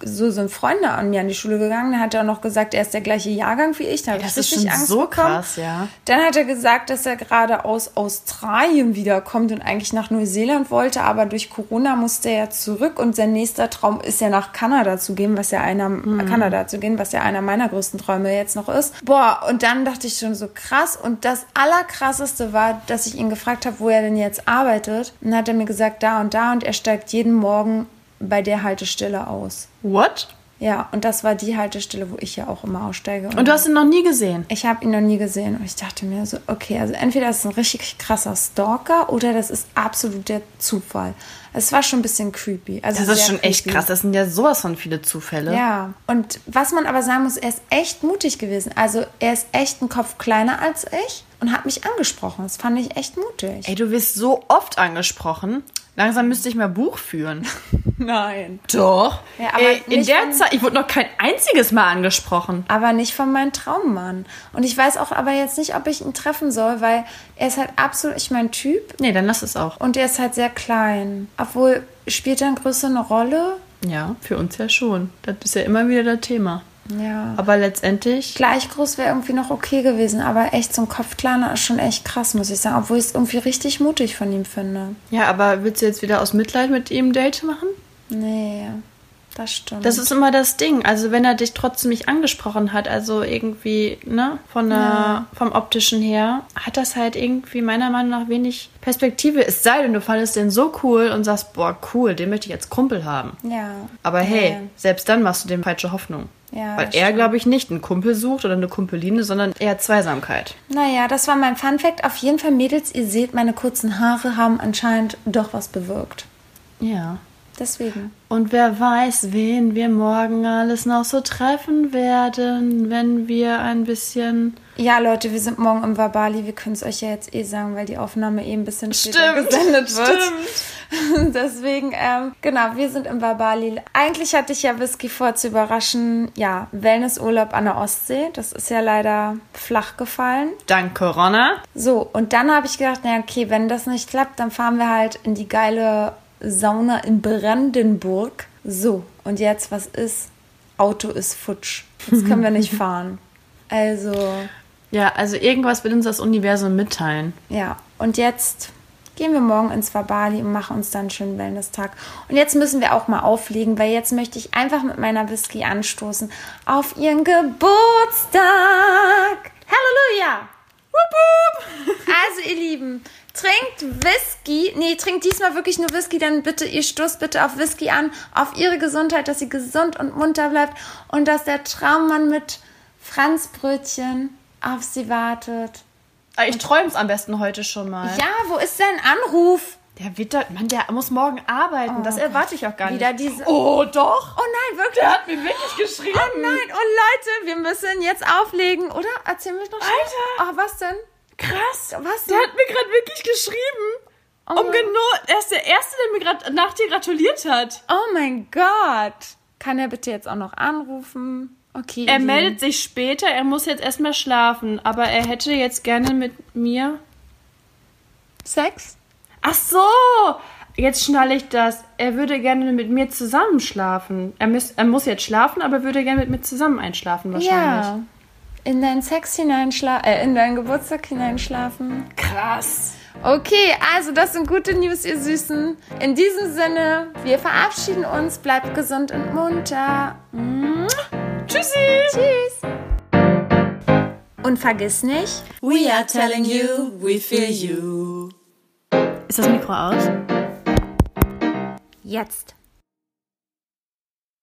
Speaker 4: äh, so sind Freunde an mir an die Schule gegangen. Dann hat er auch noch gesagt, er ist der gleiche Jahrgang wie ich. Da habe
Speaker 3: Das
Speaker 4: ich richtig
Speaker 3: schon
Speaker 4: Angst
Speaker 3: so
Speaker 4: bekommen.
Speaker 3: krass, ja.
Speaker 4: Dann hat er gesagt, dass er gerade aus Australien wiederkommt und eigentlich nach Neuseeland wollte, aber durch Corona musste er zurück und sein nächster Traum ist ja nach Kanada zu gehen, was ja einer Kanada zu gehen, was ja einer meiner größten Träume jetzt noch ist. Boah, und dann dachte ich schon so krass und das allerkrasseste war, dass ich ihn gefragt habe, wo er denn jetzt arbeitet und dann hat er mir gesagt, da und da und er steigt jeden Morgen bei der Haltestelle aus.
Speaker 3: What?
Speaker 4: Ja, und das war die Haltestelle, wo ich ja auch immer aussteige.
Speaker 3: Und du hast ihn noch nie gesehen?
Speaker 4: Ich habe ihn noch nie gesehen und ich dachte mir so, okay, also entweder ist es ein richtig krasser Stalker oder das ist absolut der Zufall. Es war schon ein bisschen creepy. Also
Speaker 3: Das ist schon echt
Speaker 4: creepy.
Speaker 3: krass. Das sind ja sowas von viele Zufälle.
Speaker 4: Ja, und was man aber sagen muss, er ist echt mutig gewesen. Also er ist echt einen Kopf kleiner als ich und hat mich angesprochen. Das fand ich echt mutig.
Speaker 3: Ey, du wirst so oft angesprochen. Langsam müsste ich mal Buch führen.
Speaker 4: Nein.
Speaker 3: Doch.
Speaker 4: Ja, aber
Speaker 3: Ey, in der
Speaker 4: von-
Speaker 3: Zeit, ich wurde noch kein einziges Mal angesprochen.
Speaker 4: Aber nicht von meinem Traummann. Und ich weiß auch aber jetzt nicht, ob ich ihn treffen soll, weil er ist halt absolut nicht mein Typ.
Speaker 3: Nee, dann lass es auch.
Speaker 4: Und er ist halt sehr klein. Obwohl, spielt er in Größe eine Rolle?
Speaker 3: Ja, für uns ja schon. Das ist ja immer wieder das Thema.
Speaker 4: Ja.
Speaker 3: Aber letztendlich,
Speaker 4: Gleich groß wäre irgendwie noch okay gewesen, aber echt so ein Kopfkleiner ist schon echt krass, muss ich sagen. Obwohl ich es irgendwie richtig mutig von ihm finde.
Speaker 3: ja, aber willst du jetzt wieder aus Mitleid mit ihm ein Date machen?
Speaker 4: Nee, das stimmt.
Speaker 3: Das ist immer das Ding. Also wenn er dich trotzdem nicht angesprochen hat, also irgendwie, ne, von der, vom optischen her, hat das halt irgendwie meiner Meinung nach wenig Perspektive. Es sei denn, du fandest den so cool und sagst, boah, cool, den möchte ich als Kumpel haben.
Speaker 4: ja.
Speaker 3: Aber hey,
Speaker 4: Ja.
Speaker 3: selbst dann machst du dem falsche Hoffnung.
Speaker 4: Ja,
Speaker 3: Weil er, glaube ich, nicht einen Kumpel sucht oder eine Kumpeline, sondern eher Zweisamkeit.
Speaker 4: Naja, das war mein Funfact. Auf jeden Fall, Mädels, ihr seht, meine kurzen Haare haben anscheinend doch was bewirkt.
Speaker 3: Ja.
Speaker 4: Deswegen.
Speaker 3: Und wer weiß, wen wir morgen alles noch so treffen werden, wenn wir ein bisschen.
Speaker 4: Ja, Leute, wir sind morgen im Wabali. Wir können es euch ja jetzt eh sagen, weil die Aufnahme eh ein bisschen später
Speaker 3: Stimmt,
Speaker 4: gesendet wird. Deswegen, ähm, genau, wir sind im Wabali. Eigentlich hatte ich ja Whisky vor zu überraschen. Ja, Wellnessurlaub an der Ostsee. Das ist ja leider flach gefallen.
Speaker 3: Dank Corona.
Speaker 4: So, und dann habe ich gedacht, na okay, wenn das nicht klappt, dann fahren wir halt in die geile Sauna in Brandenburg. So, und jetzt, was ist? Auto ist futsch. Jetzt können wir nicht fahren. Also,
Speaker 3: Ja, also irgendwas will uns das Universum mitteilen.
Speaker 4: ja, und jetzt gehen wir morgen ins Wabali und machen uns dann einen schönen Wellness-Tag. Und jetzt müssen wir auch mal auflegen, weil jetzt möchte ich einfach mit meiner Whisky anstoßen auf ihren Geburtstag. Halleluja! Also, ihr Lieben, trinkt Whisky. Nee, trinkt diesmal wirklich nur Whisky, dann bitte, ihr stoßt bitte auf Whisky an, auf ihre Gesundheit, dass sie gesund und munter bleibt und dass der Traummann mit Franzbrötchen auf sie wartet.
Speaker 3: Ah, Ich träum's am besten heute schon mal.
Speaker 4: Ja, wo ist dein Anruf?
Speaker 3: Der wird da, Mann, der muss morgen arbeiten. das erwarte ich auch gar
Speaker 4: Wieder
Speaker 3: nicht.
Speaker 4: diese.
Speaker 3: Oh, doch.
Speaker 4: Oh nein, wirklich?
Speaker 3: Der hat mir wirklich geschrieben.
Speaker 4: Oh nein, oh Leute, wir müssen jetzt auflegen, oder? Erzähl mir noch schnell.
Speaker 3: Alter.
Speaker 4: Oh, was denn?
Speaker 3: Krass.
Speaker 4: Was?
Speaker 3: Der hat mir gerade wirklich geschrieben.
Speaker 4: Oh
Speaker 3: um
Speaker 4: mein-
Speaker 3: genau, er ist der Erste, der mir gerade nach dir gratuliert hat.
Speaker 4: Oh mein Gott. Kann er bitte jetzt auch noch anrufen? Okay.
Speaker 3: Er meldet sich später, er muss jetzt erstmal schlafen, aber er hätte jetzt gerne mit mir.
Speaker 4: Sex?
Speaker 3: Ach so, jetzt schnalle ich das. Er würde gerne mit mir zusammen schlafen. Er, muss, er muss jetzt schlafen, aber würde gerne mit mir zusammen einschlafen wahrscheinlich.
Speaker 4: Ja. In deinen Sex hineinschlafen, äh, in deinen Geburtstag hineinschlafen.
Speaker 3: Krass.
Speaker 4: Okay, also das sind gute News, ihr Süßen. In diesem Sinne, wir verabschieden uns. Bleibt gesund und munter.
Speaker 3: Tschüssi.
Speaker 4: Tschüss. Und vergiss nicht,
Speaker 1: We are telling you, we feel you.
Speaker 3: Ist das Mikro aus?
Speaker 4: jetzt.